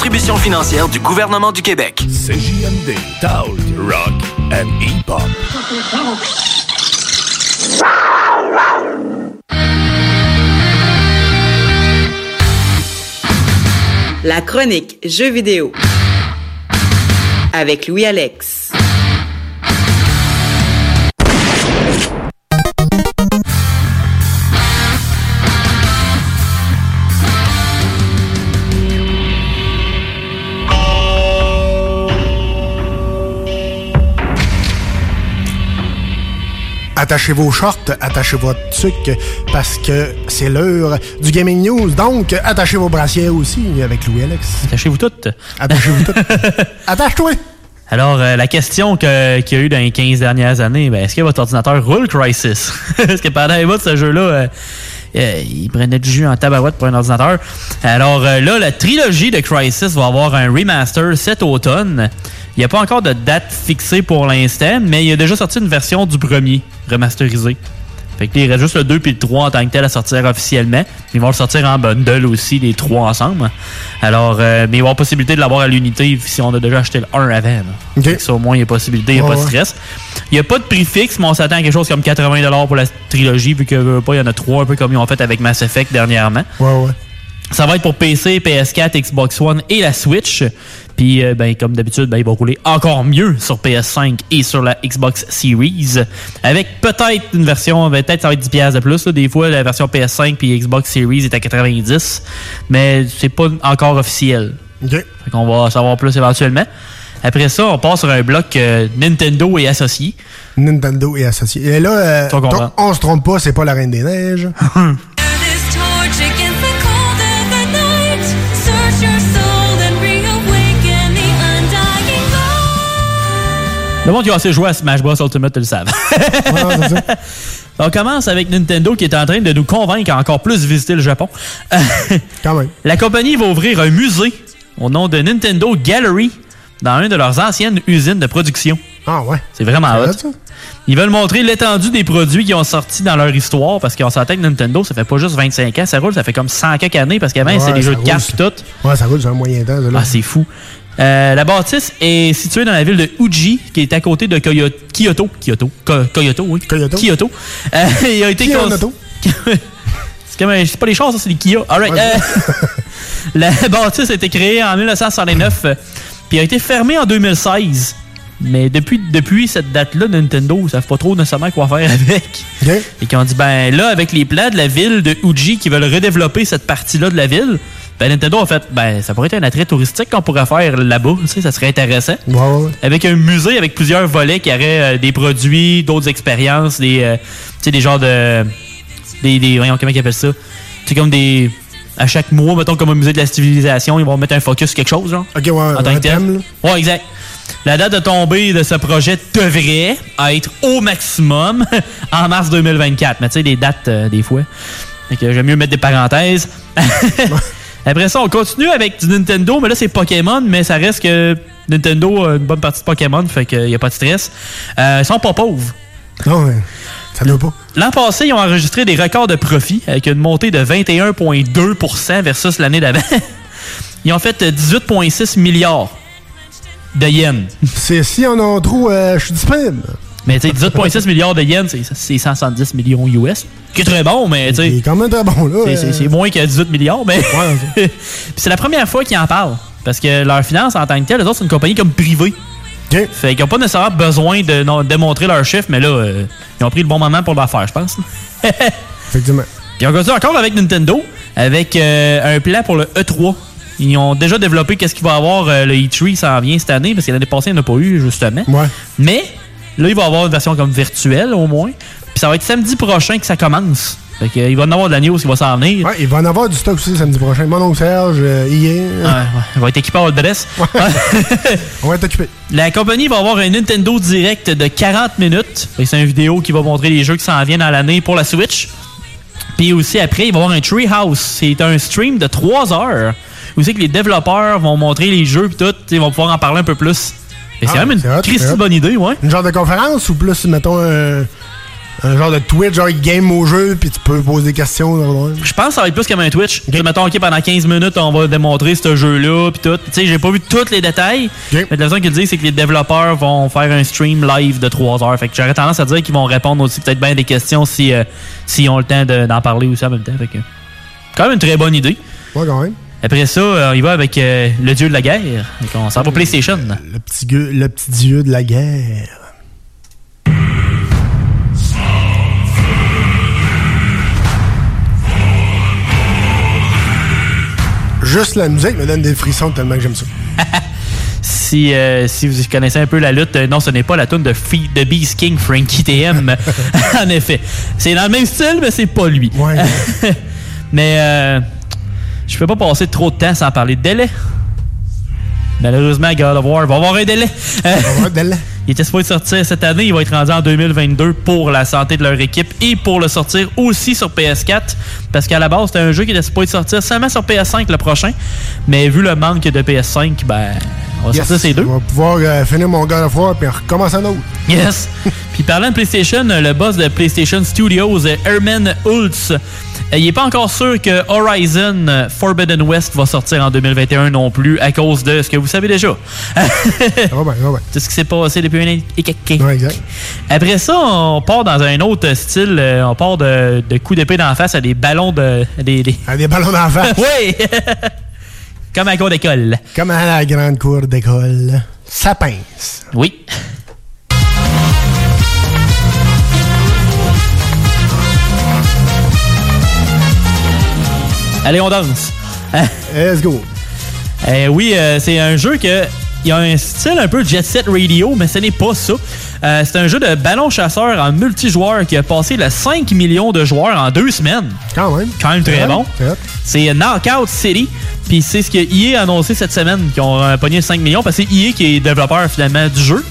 [SPEAKER 18] contribution financière du gouvernement du Québec.
[SPEAKER 32] CJMD, Talk, Rock and Hip-Hop.
[SPEAKER 33] La chronique Jeux vidéo avec Louis
[SPEAKER 6] attachez vos shorts, attachez votre tuc, parce que c'est l'heure du Gaming News. Donc, attachez vos brassières aussi avec Louis Alex.
[SPEAKER 8] Attachez-vous toutes.
[SPEAKER 6] Attachez-vous toutes. Attache-toi.
[SPEAKER 8] Alors, euh, la question que- qu'il y a eu dans les 15 dernières années, ben, est-ce que votre ordinateur roule Crisis? Parce que pendant les mois de ce jeu-là, euh, euh, il prenait du jus en tabarouette pour un ordinateur. Alors euh, là, la trilogie de Crisis va avoir un remaster cet automne. Il n'y a pas encore de date fixée pour l'instant, mais il a déjà sorti une version du premier remasterisé. Fait que il reste juste le 2 puis le 3 en tant que tel à sortir officiellement. Ils vont le sortir en bundle aussi, les trois ensemble. Alors, euh, mais il va y avoir possibilité de l'avoir à l'unité si on a déjà acheté le 1 avant. là. Fait que ça, au moins, il y a possibilité, il n'y a pas de stress. Il n'y a pas de prix fixe, mais on s'attend à quelque chose comme 80$ pour la trilogie, vu que euh, pas, il y en a trois, un peu comme ils ont fait avec Mass Effect dernièrement.
[SPEAKER 6] Ouais, ouais.
[SPEAKER 8] Ça va être pour PC, PS4, Xbox One et la Switch. Puis, euh, ben, comme d'habitude, ben, il va rouler encore mieux sur PS5 et sur la Xbox Series. Avec peut-être une version, ben, peut-être ça va être 10$ de plus. là. Des fois, la version PS5 puis Xbox Series est à 90$. Mais c'est pas encore officiel.
[SPEAKER 6] OK.
[SPEAKER 8] Fait qu'on va savoir plus éventuellement. Après ça, on passe sur un bloc euh, Nintendo et associés.
[SPEAKER 6] Nintendo et associés. Et là, euh, on se trompe pas, c'est pas la Reine des Neiges.
[SPEAKER 8] Le monde qui a assez joué à Smash Bros Ultimate, ils le savent. On commence avec Nintendo qui est en train de nous convaincre à encore plus visiter le Japon.
[SPEAKER 6] Quand même.
[SPEAKER 8] La compagnie va ouvrir un musée au nom de Nintendo Gallery dans une de leurs anciennes usines de production.
[SPEAKER 6] Ah ouais.
[SPEAKER 8] C'est vraiment
[SPEAKER 6] C'est
[SPEAKER 8] hot.
[SPEAKER 6] ça?
[SPEAKER 8] Ils veulent montrer l'étendue des produits qui ont sorti dans leur histoire parce qu'on s'entend que Nintendo, ça fait pas juste 25 ans, ça roule, ça fait comme 100 quelques années parce qu'avant,
[SPEAKER 6] Ouais,
[SPEAKER 8] c'était des jeux de cartes tout.
[SPEAKER 6] Ouais, ça roule sur un moyen temps.
[SPEAKER 8] Ah, c'est fou. Euh, la bâtisse est située dans la ville de Uji, qui est à côté de Kyoto. Kyoto. Kyoto, oui. Kyoto. Euh, il a été
[SPEAKER 6] Kia
[SPEAKER 8] cons-
[SPEAKER 6] Noto.
[SPEAKER 8] c'est comme un- c'est pas les chars, ça, c'est les Kia. All right. Euh, la bâtisse a été créée en 1969, euh, puis a été fermée en 2016. Mais depuis, depuis cette date-là, Nintendo ne savent pas trop nécessairement quoi faire avec. Et qui ont dit, ben là, avec les plans de la ville de Uji qui veulent redévelopper cette partie-là de la ville, ben Nintendo a fait, ben ça pourrait être un attrait touristique qu'on pourrait faire là-bas, tu sais, ça serait intéressant. Avec un musée avec plusieurs volets qui auraient euh, des produits, d'autres expériences, des, euh, tu sais, des genres de... Des, des, voyons, comment ils appellent ça? C'est comme des... À chaque mois, mettons, comme un musée de la civilisation, ils vont mettre un focus sur quelque chose, genre.
[SPEAKER 6] Ok, ouais,
[SPEAKER 8] en tant que
[SPEAKER 6] thème,
[SPEAKER 8] Ouais, exact. La date de tombée de ce projet devrait être au maximum en mars 2024. Mais tu sais, les dates, euh, des fois. Fait que j'aime mieux mettre des parenthèses. Après ça, on continue avec du Nintendo, mais là, c'est Pokémon, mais ça reste que Nintendo a une bonne partie de Pokémon, fait qu'il n'y a pas de stress. Euh, ils sont pas pauvres.
[SPEAKER 6] Non, mais ça ne pas.
[SPEAKER 8] L'an passé, ils ont enregistré des records de profit avec une montée de 21,2% versus l'année d'avant. Ils ont fait euh, 18,6 milliards de yens.
[SPEAKER 6] C'est si on a trop, euh, je suis disponible.
[SPEAKER 8] Mais tu sais, 18,6 milliards de yens, c'est- c'est 170 millions US. Qui est très bon, mais tu sais.
[SPEAKER 6] C'est quand même très bon, là.
[SPEAKER 8] C'est-
[SPEAKER 6] euh.
[SPEAKER 8] Moins que 18 milliards, mais. Puis c'est la première fois qu'ils en parlent. Parce que leur finance en tant que telle, les autres, c'est une compagnie comme privée. Fait qu'ils n'ont pas nécessairement besoin de non- démontrer leurs chiffres, mais là, euh, ils ont pris le bon moment pour le faire, je pense.
[SPEAKER 6] Effectivement.
[SPEAKER 8] Puis on continue encore avec Nintendo, avec euh, un plan pour le E3. Ils ont déjà développé qu'est-ce qu'il va avoir. euh, le E3 ça en vient cette année, parce que l'année passée, il n'y en a pas eu, justement. Mais là, il va y avoir une version comme virtuelle, au moins. Puis ça va être samedi prochain que ça commence. Fait que, euh, il va en avoir de la news qui va s'en venir.
[SPEAKER 6] Ouais, il va en avoir du stock aussi samedi prochain. Mon oncle Serge, euh, hier.
[SPEAKER 8] Ouais, ouais, il va être équipé à haute dress.
[SPEAKER 6] On va être occupé.
[SPEAKER 8] La compagnie va avoir un Nintendo Direct de 40 minutes. C'est une vidéo qui va montrer les jeux qui s'en viennent dans l'année pour la Switch. Puis aussi, après, il va y avoir un Treehouse. C'est un stream de 3 heures. Où c'est que les développeurs vont montrer les jeux et tout. Ils vont pouvoir en parler un peu plus. C'est
[SPEAKER 6] Ah,
[SPEAKER 8] quand même une
[SPEAKER 6] hot.
[SPEAKER 8] bonne idée, ouais.
[SPEAKER 6] Une genre de conférence ou plus, mettons, un, un genre de Twitch, genre game au jeu, puis tu peux poser des questions.
[SPEAKER 8] Je pense que ça va être plus comme un Twitch. Tu Mettons, OK, pendant 15 minutes, on va démontrer ce jeu-là, puis tout. Tu sais, j'ai pas vu tous les détails. Mais la façon qu'ils disent, c'est que les développeurs vont faire un stream live de 3 heures. Fait que j'aurais tendance à dire qu'ils vont répondre aussi peut-être bien à des questions si, euh, s'ils ont le temps de- d'en parler aussi en même temps. Fait que, quand même une très bonne idée.
[SPEAKER 6] Ouais, quand même.
[SPEAKER 8] Après ça, euh, on y va avec euh, le dieu de la guerre. Fait qu'on s'en va PlayStation.
[SPEAKER 6] Le petit, gueux- le petit dieu de la guerre. Juste la musique me donne des frissons tellement que j'aime ça.
[SPEAKER 8] Si, euh, si vous connaissez un peu la lutte, non, ce n'est pas la tune de, Free- de Beast King Frankie TM. en effet. C'est dans le même style, mais c'est pas lui. mais euh, je peux pas passer trop de temps sans parler de délai. Malheureusement, God of War va avoir un délai.
[SPEAKER 6] avoir un délai.
[SPEAKER 8] Il était supposé sortir cette année, il va être rendu en 2022 pour la santé de leur équipe et pour le sortir aussi sur PS4. Parce qu'à la base, c'était un jeu qui était supposé sortir seulement sur PS5 le prochain. Mais vu le manque de PS5, ben, on va
[SPEAKER 6] Yes,
[SPEAKER 8] sortir ces deux.
[SPEAKER 6] On va pouvoir euh, finir mon God of War puis recommencer un autre.
[SPEAKER 8] Yes. Puis parlant de PlayStation, le boss de PlayStation Studios, euh, Herman Hultz, euh, il n'est pas encore sûr que Horizon euh, Forbidden West va sortir en 2021 non plus à cause de ce que vous savez déjà.
[SPEAKER 6] Ça va bien.
[SPEAKER 8] Tout ce qui s'est passé depuis un an et quelques.
[SPEAKER 6] Ouais, exact.
[SPEAKER 8] Après ça, on part dans un autre style. euh, On part de, de coups d'épée d'en face à des ballons de. Des, des...
[SPEAKER 6] À des ballons d'en face.
[SPEAKER 8] oui! Comme à la cour d'école.
[SPEAKER 6] Comme à la grande cour d'école. Ça pince.
[SPEAKER 8] Oui. Allez, on danse.
[SPEAKER 6] Let's go.
[SPEAKER 8] Euh, oui, euh, c'est un jeu que. Il y a un style un peu Jet Set Radio, mais ce n'est pas ça. Euh, c'est un jeu de ballon chasseur en multijoueur qui a passé le 5 millions de joueurs en deux semaines.
[SPEAKER 6] Quand même.
[SPEAKER 8] Quand même très
[SPEAKER 6] C'est
[SPEAKER 8] bon.
[SPEAKER 6] c'est
[SPEAKER 8] Knockout City. Puis c'est ce que EA a annoncé cette semaine, qu'ils ont euh, pogné 5 millions, parce que c'est EA qui est développeur finalement du jeu.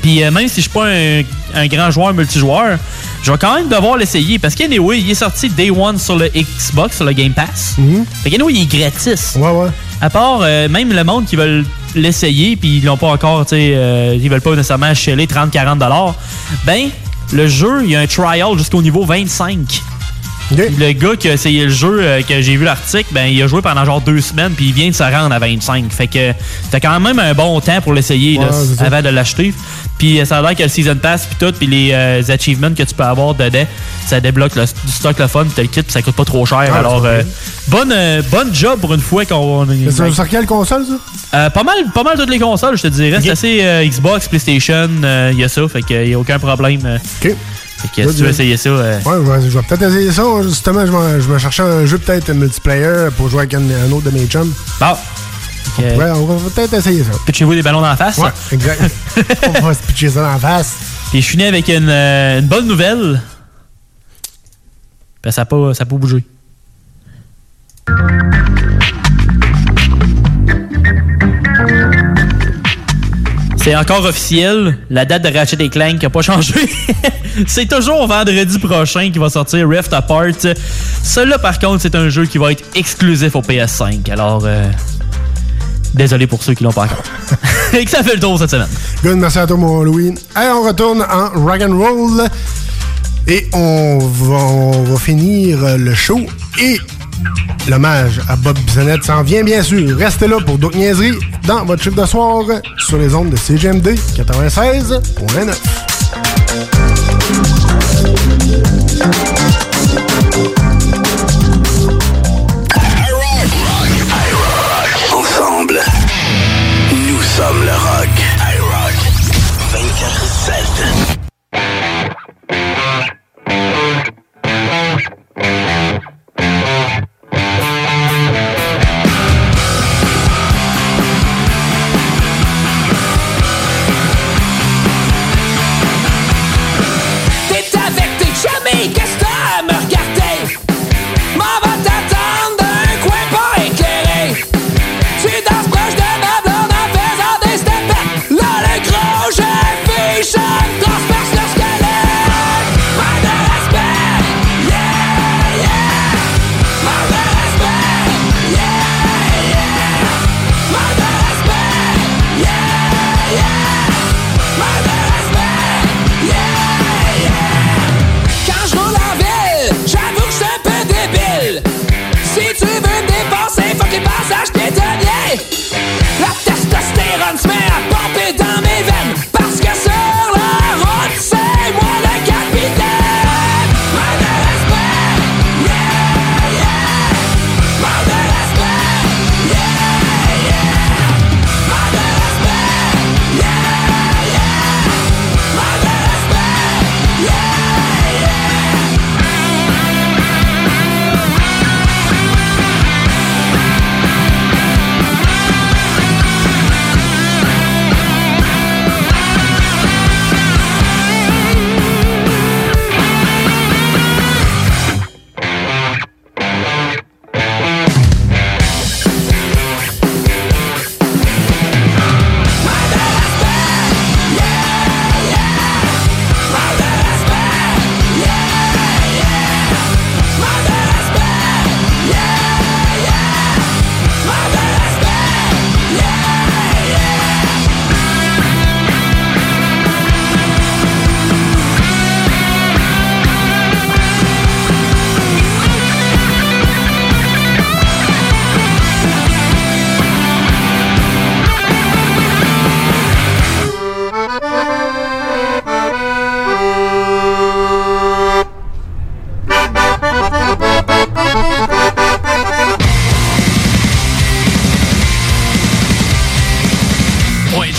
[SPEAKER 8] Puis euh, même si je suis pas un, un grand joueur multijoueur, je vais quand même devoir l'essayer. Parce qu'anyway, il est sorti Day One sur le Xbox, sur le Game Pass. Fait qu'anyway, il est gratis.
[SPEAKER 6] Ouais, ouais.
[SPEAKER 8] À part euh, même le monde qui veulent l'essayer, puis ils l'ont pas encore, tu sais, euh, ils veulent pas nécessairement cheler 30-40$, ben, le jeu, il y a un trial jusqu'au niveau 25. Le gars qui a essayé le jeu, euh, que j'ai vu l'article, ben il a joué pendant genre deux semaines, puis il vient de se rendre à 25. Fait que t'as quand même un bon temps pour l'essayer
[SPEAKER 6] Ouais,
[SPEAKER 8] avant de l'acheter. Puis euh, ça a l'air que le Season Pass, puis tout, puis les euh, achievements que tu peux avoir dedans, ça débloque le- du stock le fun, puis t'as le kit, puis ça coûte pas trop cher.
[SPEAKER 6] Ouais,
[SPEAKER 8] Alors, euh, bonne, euh, bonne job pour une fois qu'on.
[SPEAKER 6] C'est sur, quelle console, ça?
[SPEAKER 8] Euh, pas mal, pas mal toutes les consoles, je te dirais. C'est assez Xbox, PlayStation, il y a ça, fait qu'il y a aucun problème. Fait que si tu veux essayer ça, euh,
[SPEAKER 6] Ouais, je vais, peut-être essayer ça. Justement, je vais, je vais chercher un jeu peut-être multiplayer pour jouer avec un, un autre de mes chums.
[SPEAKER 8] Bon.
[SPEAKER 6] On, pourrait- on va peut-être essayer ça.
[SPEAKER 8] pitchez-vous des ballons dans la face.
[SPEAKER 6] Ouais, exact. on va se pitcher ça dans la face.
[SPEAKER 8] Puis je finis avec une, euh, une bonne nouvelle. Ben, ça n'a pas, ça a pas bougé. C'est encore officiel, la date de Ratchet Clank n'a pas changé. c'est toujours vendredi prochain qui va sortir Rift Apart. Celui-là, par contre, c'est un jeu qui va être exclusif au PS5. Alors, euh, désolé pour ceux qui l'ont pas encore. Et que ça fait le tour cette semaine.
[SPEAKER 6] Good, merci à toi, mon Louis. Allez, on retourne en rock and roll. Et on va, on va finir le show. Et l'hommage à Bob Bissonnette s'en vient, bien sûr. Restez là pour d'autres niaiseries dans votre chiffre de soir sur les ondes de CGMD 96.9.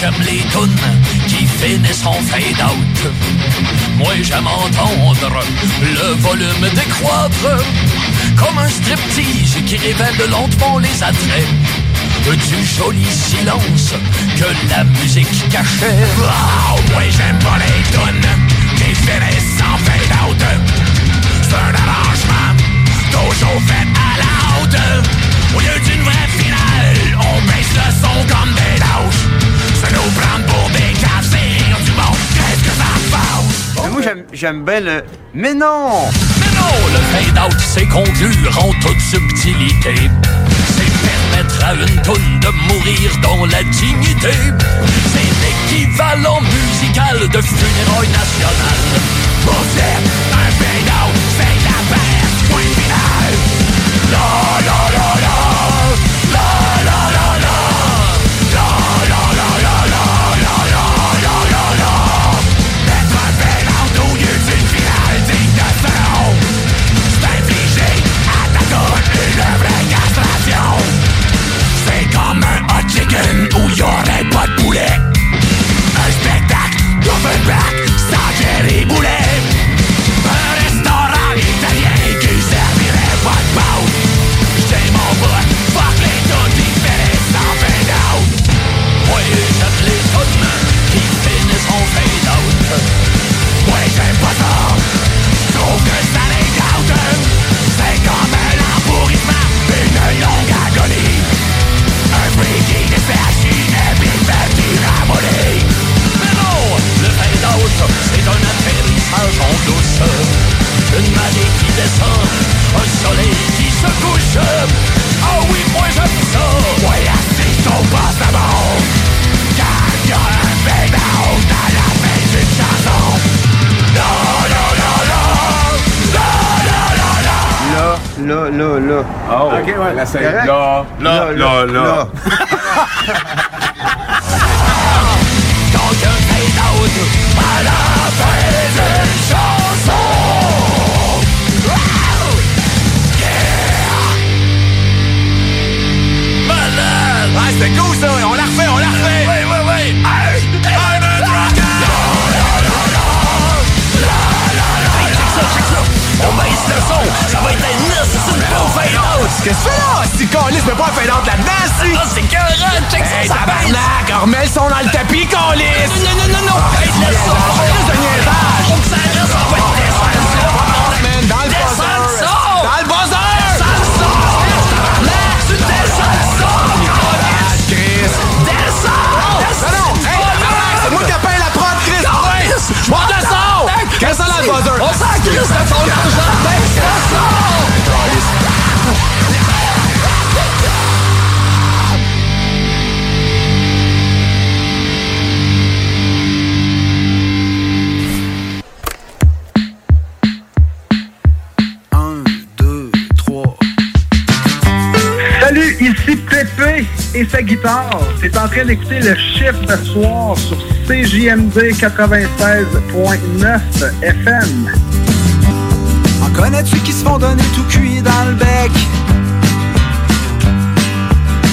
[SPEAKER 21] j'aime les tunes qui finissent en fade out. Moi j'aime entendre le volume décroître comme un striptease qui révèle lentement les attraits du joli silence que la musique cachait. Oh, moi j'aime pas les tunes qui finissent en fade out. C'est un arrangement toujours fait à la haute. Au lieu d'une vraie finale, on baisse le son comme des lâches.
[SPEAKER 34] Moi, j'aime- bien le. Mais non!
[SPEAKER 21] Mais non, le fade-out, c'est conclure en toute subtilité. C'est permettre à une toune de mourir dans la dignité. C'est l'équivalent musical de funérailles nationales. Bullshit, un fade-out, c'est la perte, point final. La rock descend, un soleil qui se couche. Ah oui, moi j'aime ça. Ouais, assiste au passe d'abord. Car y a un fade-out à la fin d'une chanson. La la la la, la la la la.
[SPEAKER 34] Là, là, là, là.
[SPEAKER 35] Oh,
[SPEAKER 34] ok, ouais.
[SPEAKER 35] c'est
[SPEAKER 34] correct?
[SPEAKER 35] là, là, là, là.
[SPEAKER 21] Quand un fade-out à la fin d'une chanson.
[SPEAKER 26] C'était cool ça, on la refait, on la refait!
[SPEAKER 21] Oui, oui, oui! Hey! Hey, le dragon! Ça, ça! On baisse le son, ça va être un nice, c'est une beau fade-out!
[SPEAKER 26] Qu'est-ce que tu fais là? Si Calis met pas un fade-out là-dedans, si!
[SPEAKER 21] Ah, c'est écœurant, check ça,
[SPEAKER 26] Hey,
[SPEAKER 21] ça
[SPEAKER 26] tabarnak, remets le son dans le tapis, Calis!
[SPEAKER 21] Non, non, non, non! Hey, laisse ça!
[SPEAKER 26] Juste de niaisage!
[SPEAKER 21] Faut que ça reste, on va descendre
[SPEAKER 26] Man, dans le
[SPEAKER 21] le
[SPEAKER 26] buzzer!
[SPEAKER 21] son!
[SPEAKER 26] Dans le buzzer!
[SPEAKER 21] Descends le son! Tabarnak,
[SPEAKER 26] moi qui appelle la prod, Chris! Le son! Qu'est-ce que ça dans le buzzer?
[SPEAKER 21] On s'en crisse de ton argent!
[SPEAKER 36] Et sa guitare. T'es en train d'écouter le chiffre soir sur CJMD 96.9 FM.
[SPEAKER 25] En connais-tu qui se font donner tout cuit dans le bec?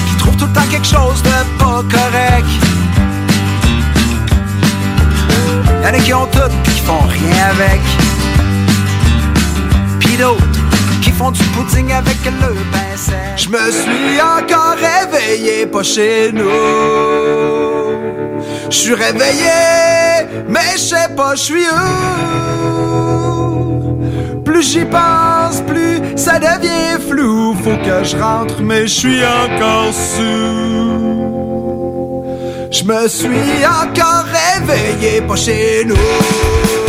[SPEAKER 25] Qui trouvent tout le temps quelque chose de pas correct? Y'en a qui ont tout pis qui font rien avec. Pis d'autres du pudding avec le pain sec. Je me suis encore réveillé, pas chez nous. Je suis réveillé, mais je sais pas je suis où. Plus j'y pense, plus ça devient flou. Faut que je rentre, mais je suis encore sous. Je me suis encore réveillé, pas chez nous.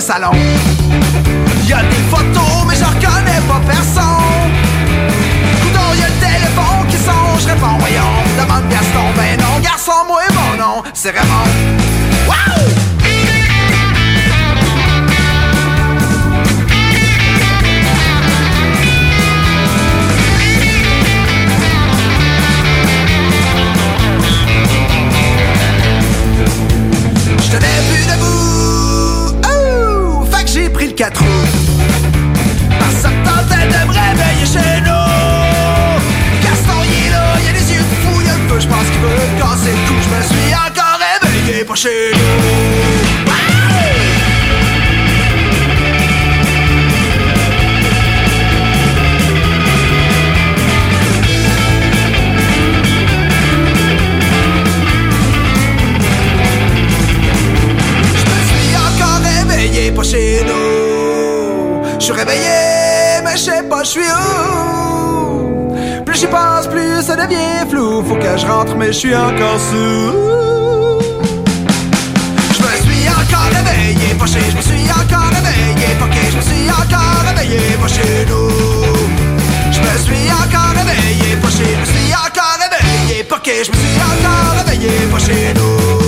[SPEAKER 25] Salon. Y'a des photos, mais je reconnais pas personne. Coudon, y'a le téléphone qui sonne, je réponds, voyons. Demande Gaston, ben non, garçon, moi, mon nom, c'est Raymond. Wow! 4 roues. Me tentait de me réveiller chez nous. Gaston, il est là, il a des yeux de fou, il a le feu, je pense qu'il veut casser le cou. Je me suis encore réveillé pas chez nous. pas chez nous. Je suis réveillé, mais je sais pas, je suis où. Plus j'y pense, plus ça devient flou. Faut que je rentre, mais je suis encore sous. Je me suis encore réveillé, chez, je me suis encore réveillé, que je me suis encore réveillé, chez nous. Je me suis encore réveillé, chez, je me suis encore réveillé, que je me suis encore réveillé, chez nous.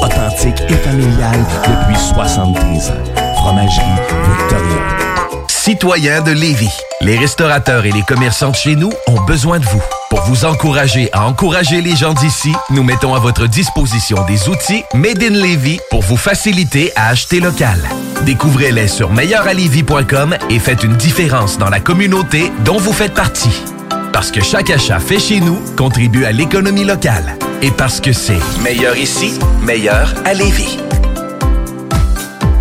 [SPEAKER 32] Authentique et familial depuis 73 ans. Fromagerie Victoria.
[SPEAKER 12] Citoyens de Lévis, les restaurateurs et les commerçants de chez nous ont besoin de vous. Pour vous encourager à encourager les gens d'ici, nous mettons à votre disposition des outils Made in Lévis pour vous faciliter à acheter local. Découvrez-les sur meilleuralevis.com et faites une différence dans la communauté dont vous faites partie. Parce que chaque achat fait chez nous contribue à l'économie locale. Et parce que c'est meilleur ici, meilleur à Lévis.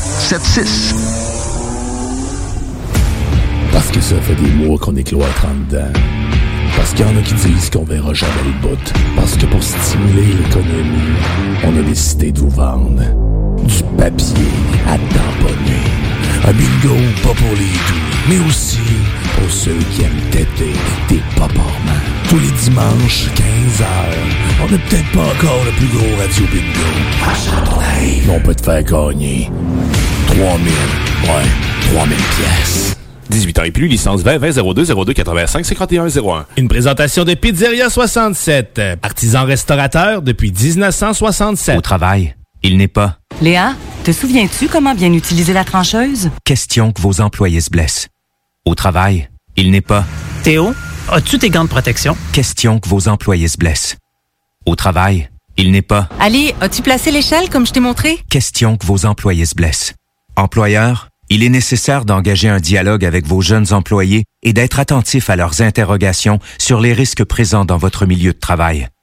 [SPEAKER 19] 681 4476.
[SPEAKER 37] Parce que ça fait des mois qu'on est cloître en dedans. Parce qu'il y en a qui disent qu'on verra jamais le bout. Parce que pour stimuler l'économie, on a décidé de vous vendre du papier à tamponner. Un bingo pas pour les doux, mais aussi pour ceux qui aiment têter des paparments. Tous les dimanches, 15h, on n'est peut-être pas encore le plus gros radio bingo. Mais on peut te faire gagner 3000, ouais, 3000 pièces.
[SPEAKER 38] 18 ans et plus, licence 20 20 02 02 85 51 01.
[SPEAKER 39] Une présentation de Pizzeria 67, artisan restaurateur depuis 1967.
[SPEAKER 14] Au travail, il n'est pas
[SPEAKER 40] Léa, te souviens-tu comment bien utiliser la trancheuse?
[SPEAKER 14] question que vos employés se blessent. Au travail, il n'est pas
[SPEAKER 8] Théo, as-tu tes gants de protection?
[SPEAKER 14] question que vos employés se blessent. Au travail, il n'est pas
[SPEAKER 40] Ali, as-tu placé l'échelle comme je t'ai montré?
[SPEAKER 14] question que vos employés se blessent. Employeur, il est nécessaire d'engager un dialogue avec vos jeunes employés et d'être attentif à leurs interrogations sur les risques présents dans votre milieu de travail.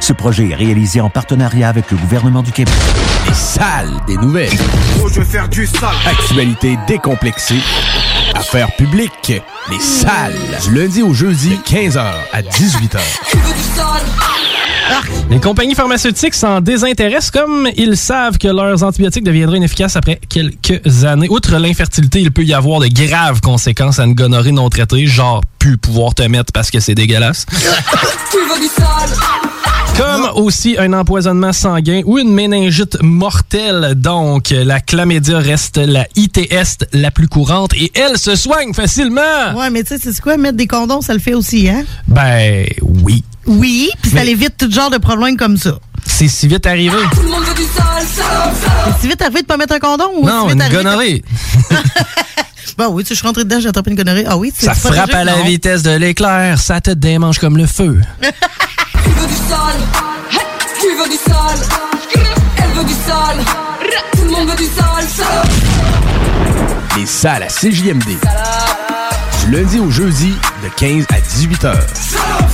[SPEAKER 14] Ce projet est réalisé en partenariat avec le gouvernement du Québec.
[SPEAKER 32] Les salles des nouvelles.
[SPEAKER 3] Oh, je veux faire du sale.
[SPEAKER 32] Actualité décomplexée. Affaires publiques. Les salles. Du lundi au jeudi, 15h à 18h.
[SPEAKER 41] Les compagnies pharmaceutiques s'en désintéressent comme ils savent que leurs antibiotiques deviendraient inefficaces après quelques années. Outre l'infertilité, il peut y avoir de graves conséquences à une gonorrhée non traitée, genre plus pouvoir te mettre parce que c'est dégueulasse. Comme aussi un empoisonnement sanguin ou une méningite mortelle. Donc, la chlamydia reste la ITS la plus courante et elle se soigne facilement.
[SPEAKER 37] Ouais, mais tu sais, c'est quoi? Mettre des condoms, ça le fait aussi, hein?
[SPEAKER 41] Ben, oui.
[SPEAKER 37] Oui, puis ça
[SPEAKER 41] Mais-
[SPEAKER 37] évite tout genre de problèmes comme ça.
[SPEAKER 41] C'est si vite arrivé.
[SPEAKER 37] C'est si vite arrivé de pas mettre un condom ou
[SPEAKER 41] Non,
[SPEAKER 37] si vite
[SPEAKER 41] une gonorrhée.
[SPEAKER 37] Bon, oui, tu sais, je suis rentré dedans, j'ai attrapé une gonorrhée. Ah oui, tu
[SPEAKER 41] Ça
[SPEAKER 37] c'est pas
[SPEAKER 41] frappe à la
[SPEAKER 37] non?
[SPEAKER 41] vitesse de l'éclair, ça te démange comme le feu.
[SPEAKER 25] Tu veux du sale Tu veux du sale Elle veut du sale Tout le monde veut du sale sale
[SPEAKER 32] Les salles à CJMD. Du lundi au jeudi, de 15 à 18h.
[SPEAKER 25] The day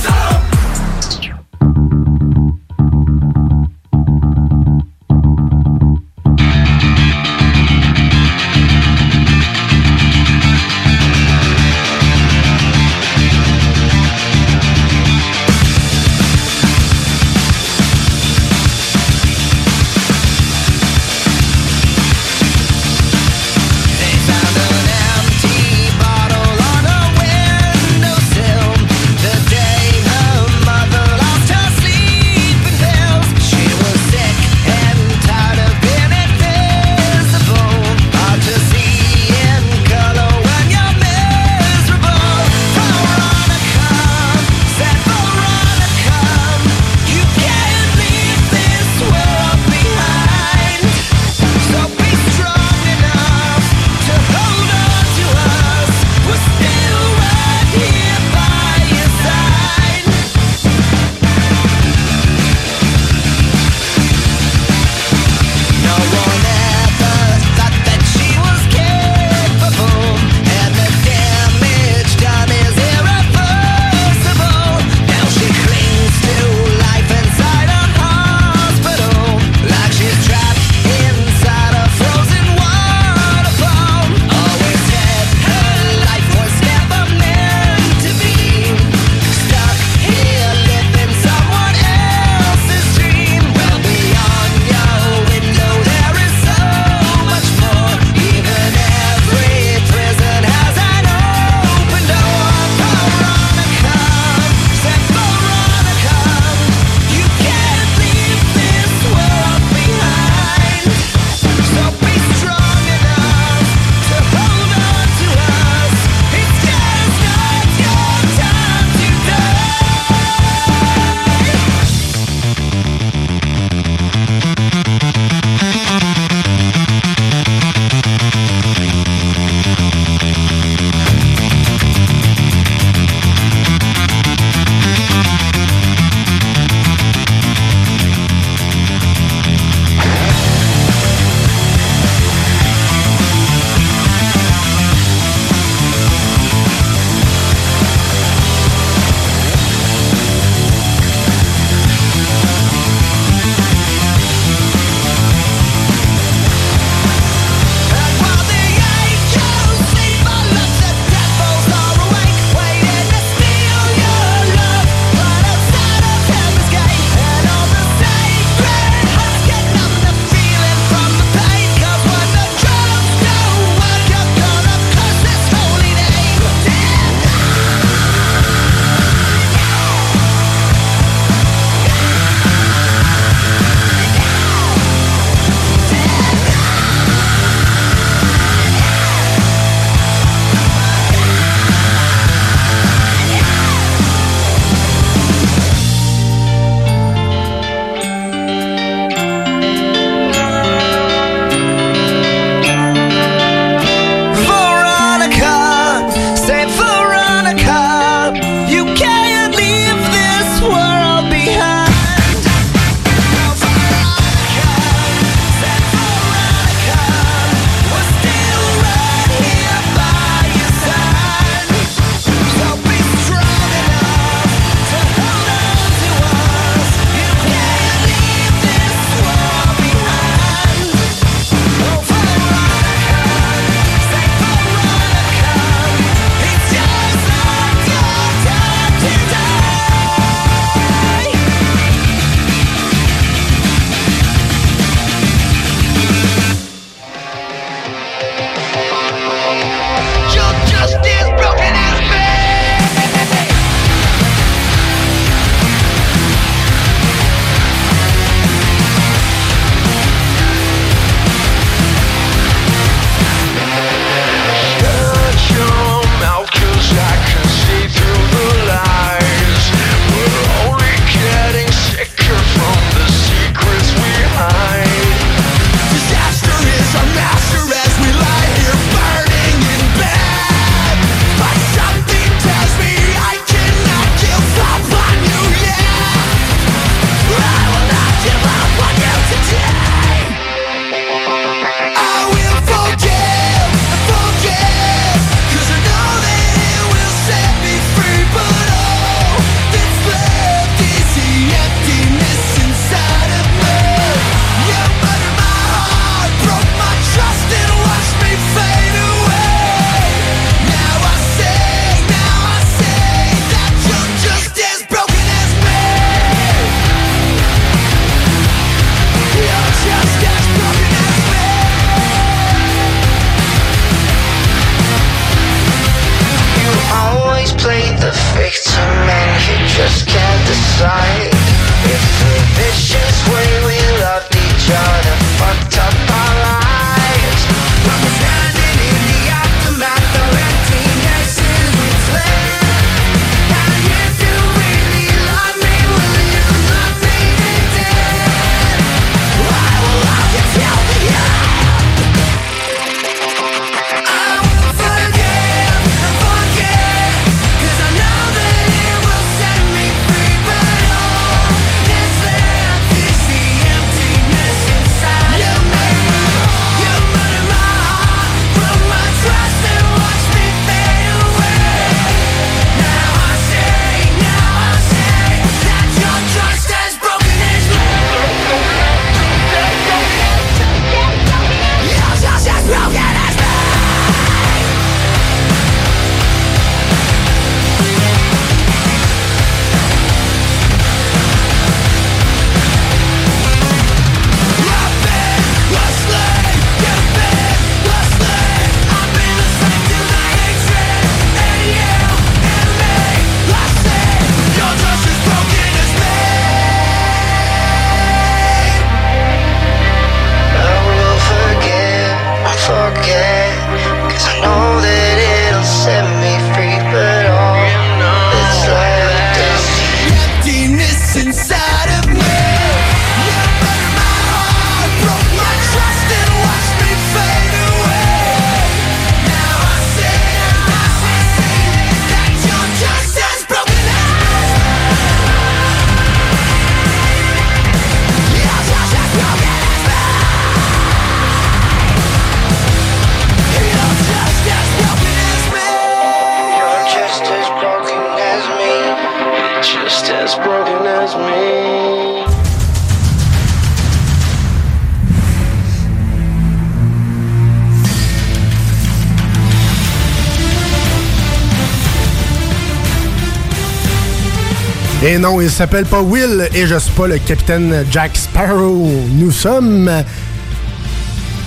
[SPEAKER 6] non, il s'appelle pas Will et je suis pas le capitaine Jack Sparrow. Nous sommes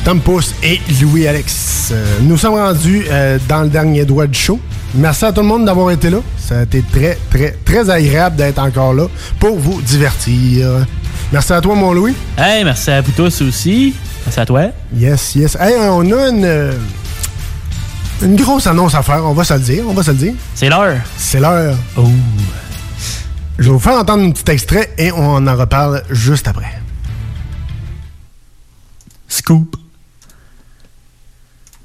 [SPEAKER 6] Tom Pouce et Louis-Alex. Euh, Nous sommes rendus euh, dans le dernier doigt du show. Merci à tout le monde d'avoir été là. Ça a été très, très, très agréable d'être encore là pour vous divertir. Merci à toi, mon Louis.
[SPEAKER 8] Hey, merci à vous tous aussi. Merci à toi.
[SPEAKER 6] Yes, yes. Hey, on a une, une grosse annonce à faire, on va se le dire, on va se le dire.
[SPEAKER 8] C'est l'heure.
[SPEAKER 6] C'est l'heure.
[SPEAKER 8] Oh.
[SPEAKER 6] Je vais vous faire entendre un petit extrait et on en reparle juste après.
[SPEAKER 8] Scoop.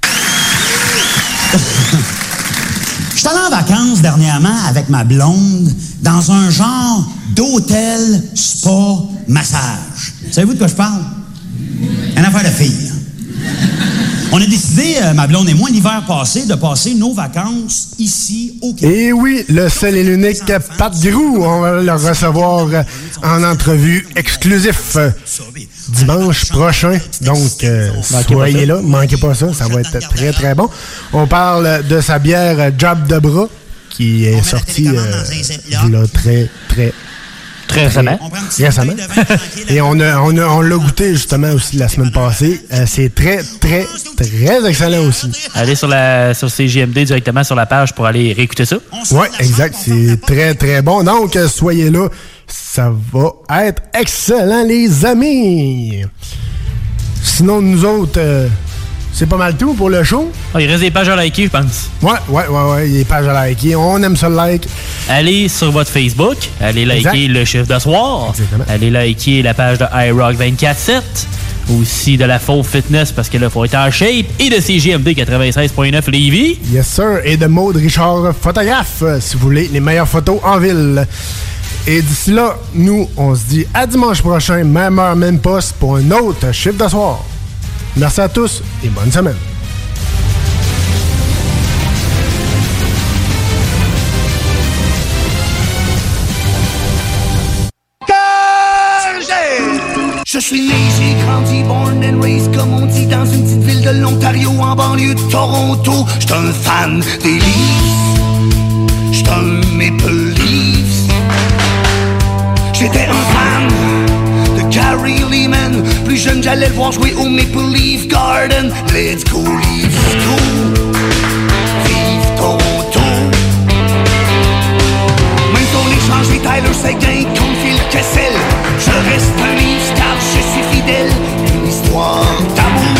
[SPEAKER 42] Je suis allé en vacances dernièrement avec ma blonde dans un genre d'hôtel spa massage. Savez-vous de quoi je parle? Une affaire de fille. On a décidé, euh, ma blonde et moi, l'hiver passé, de passer nos vacances ici au Québec.
[SPEAKER 6] Et oui, le seul et l'unique Pat Grou, on va le recevoir euh, en entrevue exclusif euh, dimanche prochain. Donc, euh, soyez là, manquez pas ça, ça va être très très bon. On parle de sa bière euh, Job de bras qui est sortie euh, là, très très
[SPEAKER 8] Très récemment.
[SPEAKER 6] récemment. Et on a- on a- on l'a goûté justement aussi la semaine passée. Euh, c'est très très très excellent aussi.
[SPEAKER 8] Allez sur, la, sur CGMD directement sur la page pour aller réécouter ça.
[SPEAKER 6] Ouais, exact. C'est très, très bon. Donc, soyez là. Ça va être excellent, les amis. Sinon, nous autres, euh, c'est pas mal tout pour le show.
[SPEAKER 8] Ah, il reste des pages à liker, je pense.
[SPEAKER 6] Ouais, ouais, ouais, ouais. Les pages à liker. On aime ça le like.
[SPEAKER 8] Allez sur votre Facebook, allez liker
[SPEAKER 6] Exact.
[SPEAKER 8] le chiffre de soir, allez liker la page de iRock 24-7, aussi de la Faux Fitness parce que là, faut être en shape, et de CGMD 96.9 Lévis.
[SPEAKER 6] Yes, sir. Et de Maude Richard, photographe, si vous voulez, les meilleures photos en ville. Et d'ici là, nous, on se dit à dimanche prochain, même heure, même poste, pour un autre chiffre de soir. Merci à tous et bonne semaine.
[SPEAKER 43] Je suis né, j'ai grandi, born and raised, comme on dit, dans une petite ville de l'Ontario, en banlieue de Toronto. J'suis un fan des Leafs, j'suis un Maple Leafs. J'étais un plus jeune, j'allais le voir jouer au Maple Leaf Garden. Let's go, Leafs, go! Vive Toronto! Même si on échange les Tyler Seguin
[SPEAKER 26] contre Phil Kessel, je reste un Leafs car je suis fidèle. Une
[SPEAKER 44] histoire d'amour.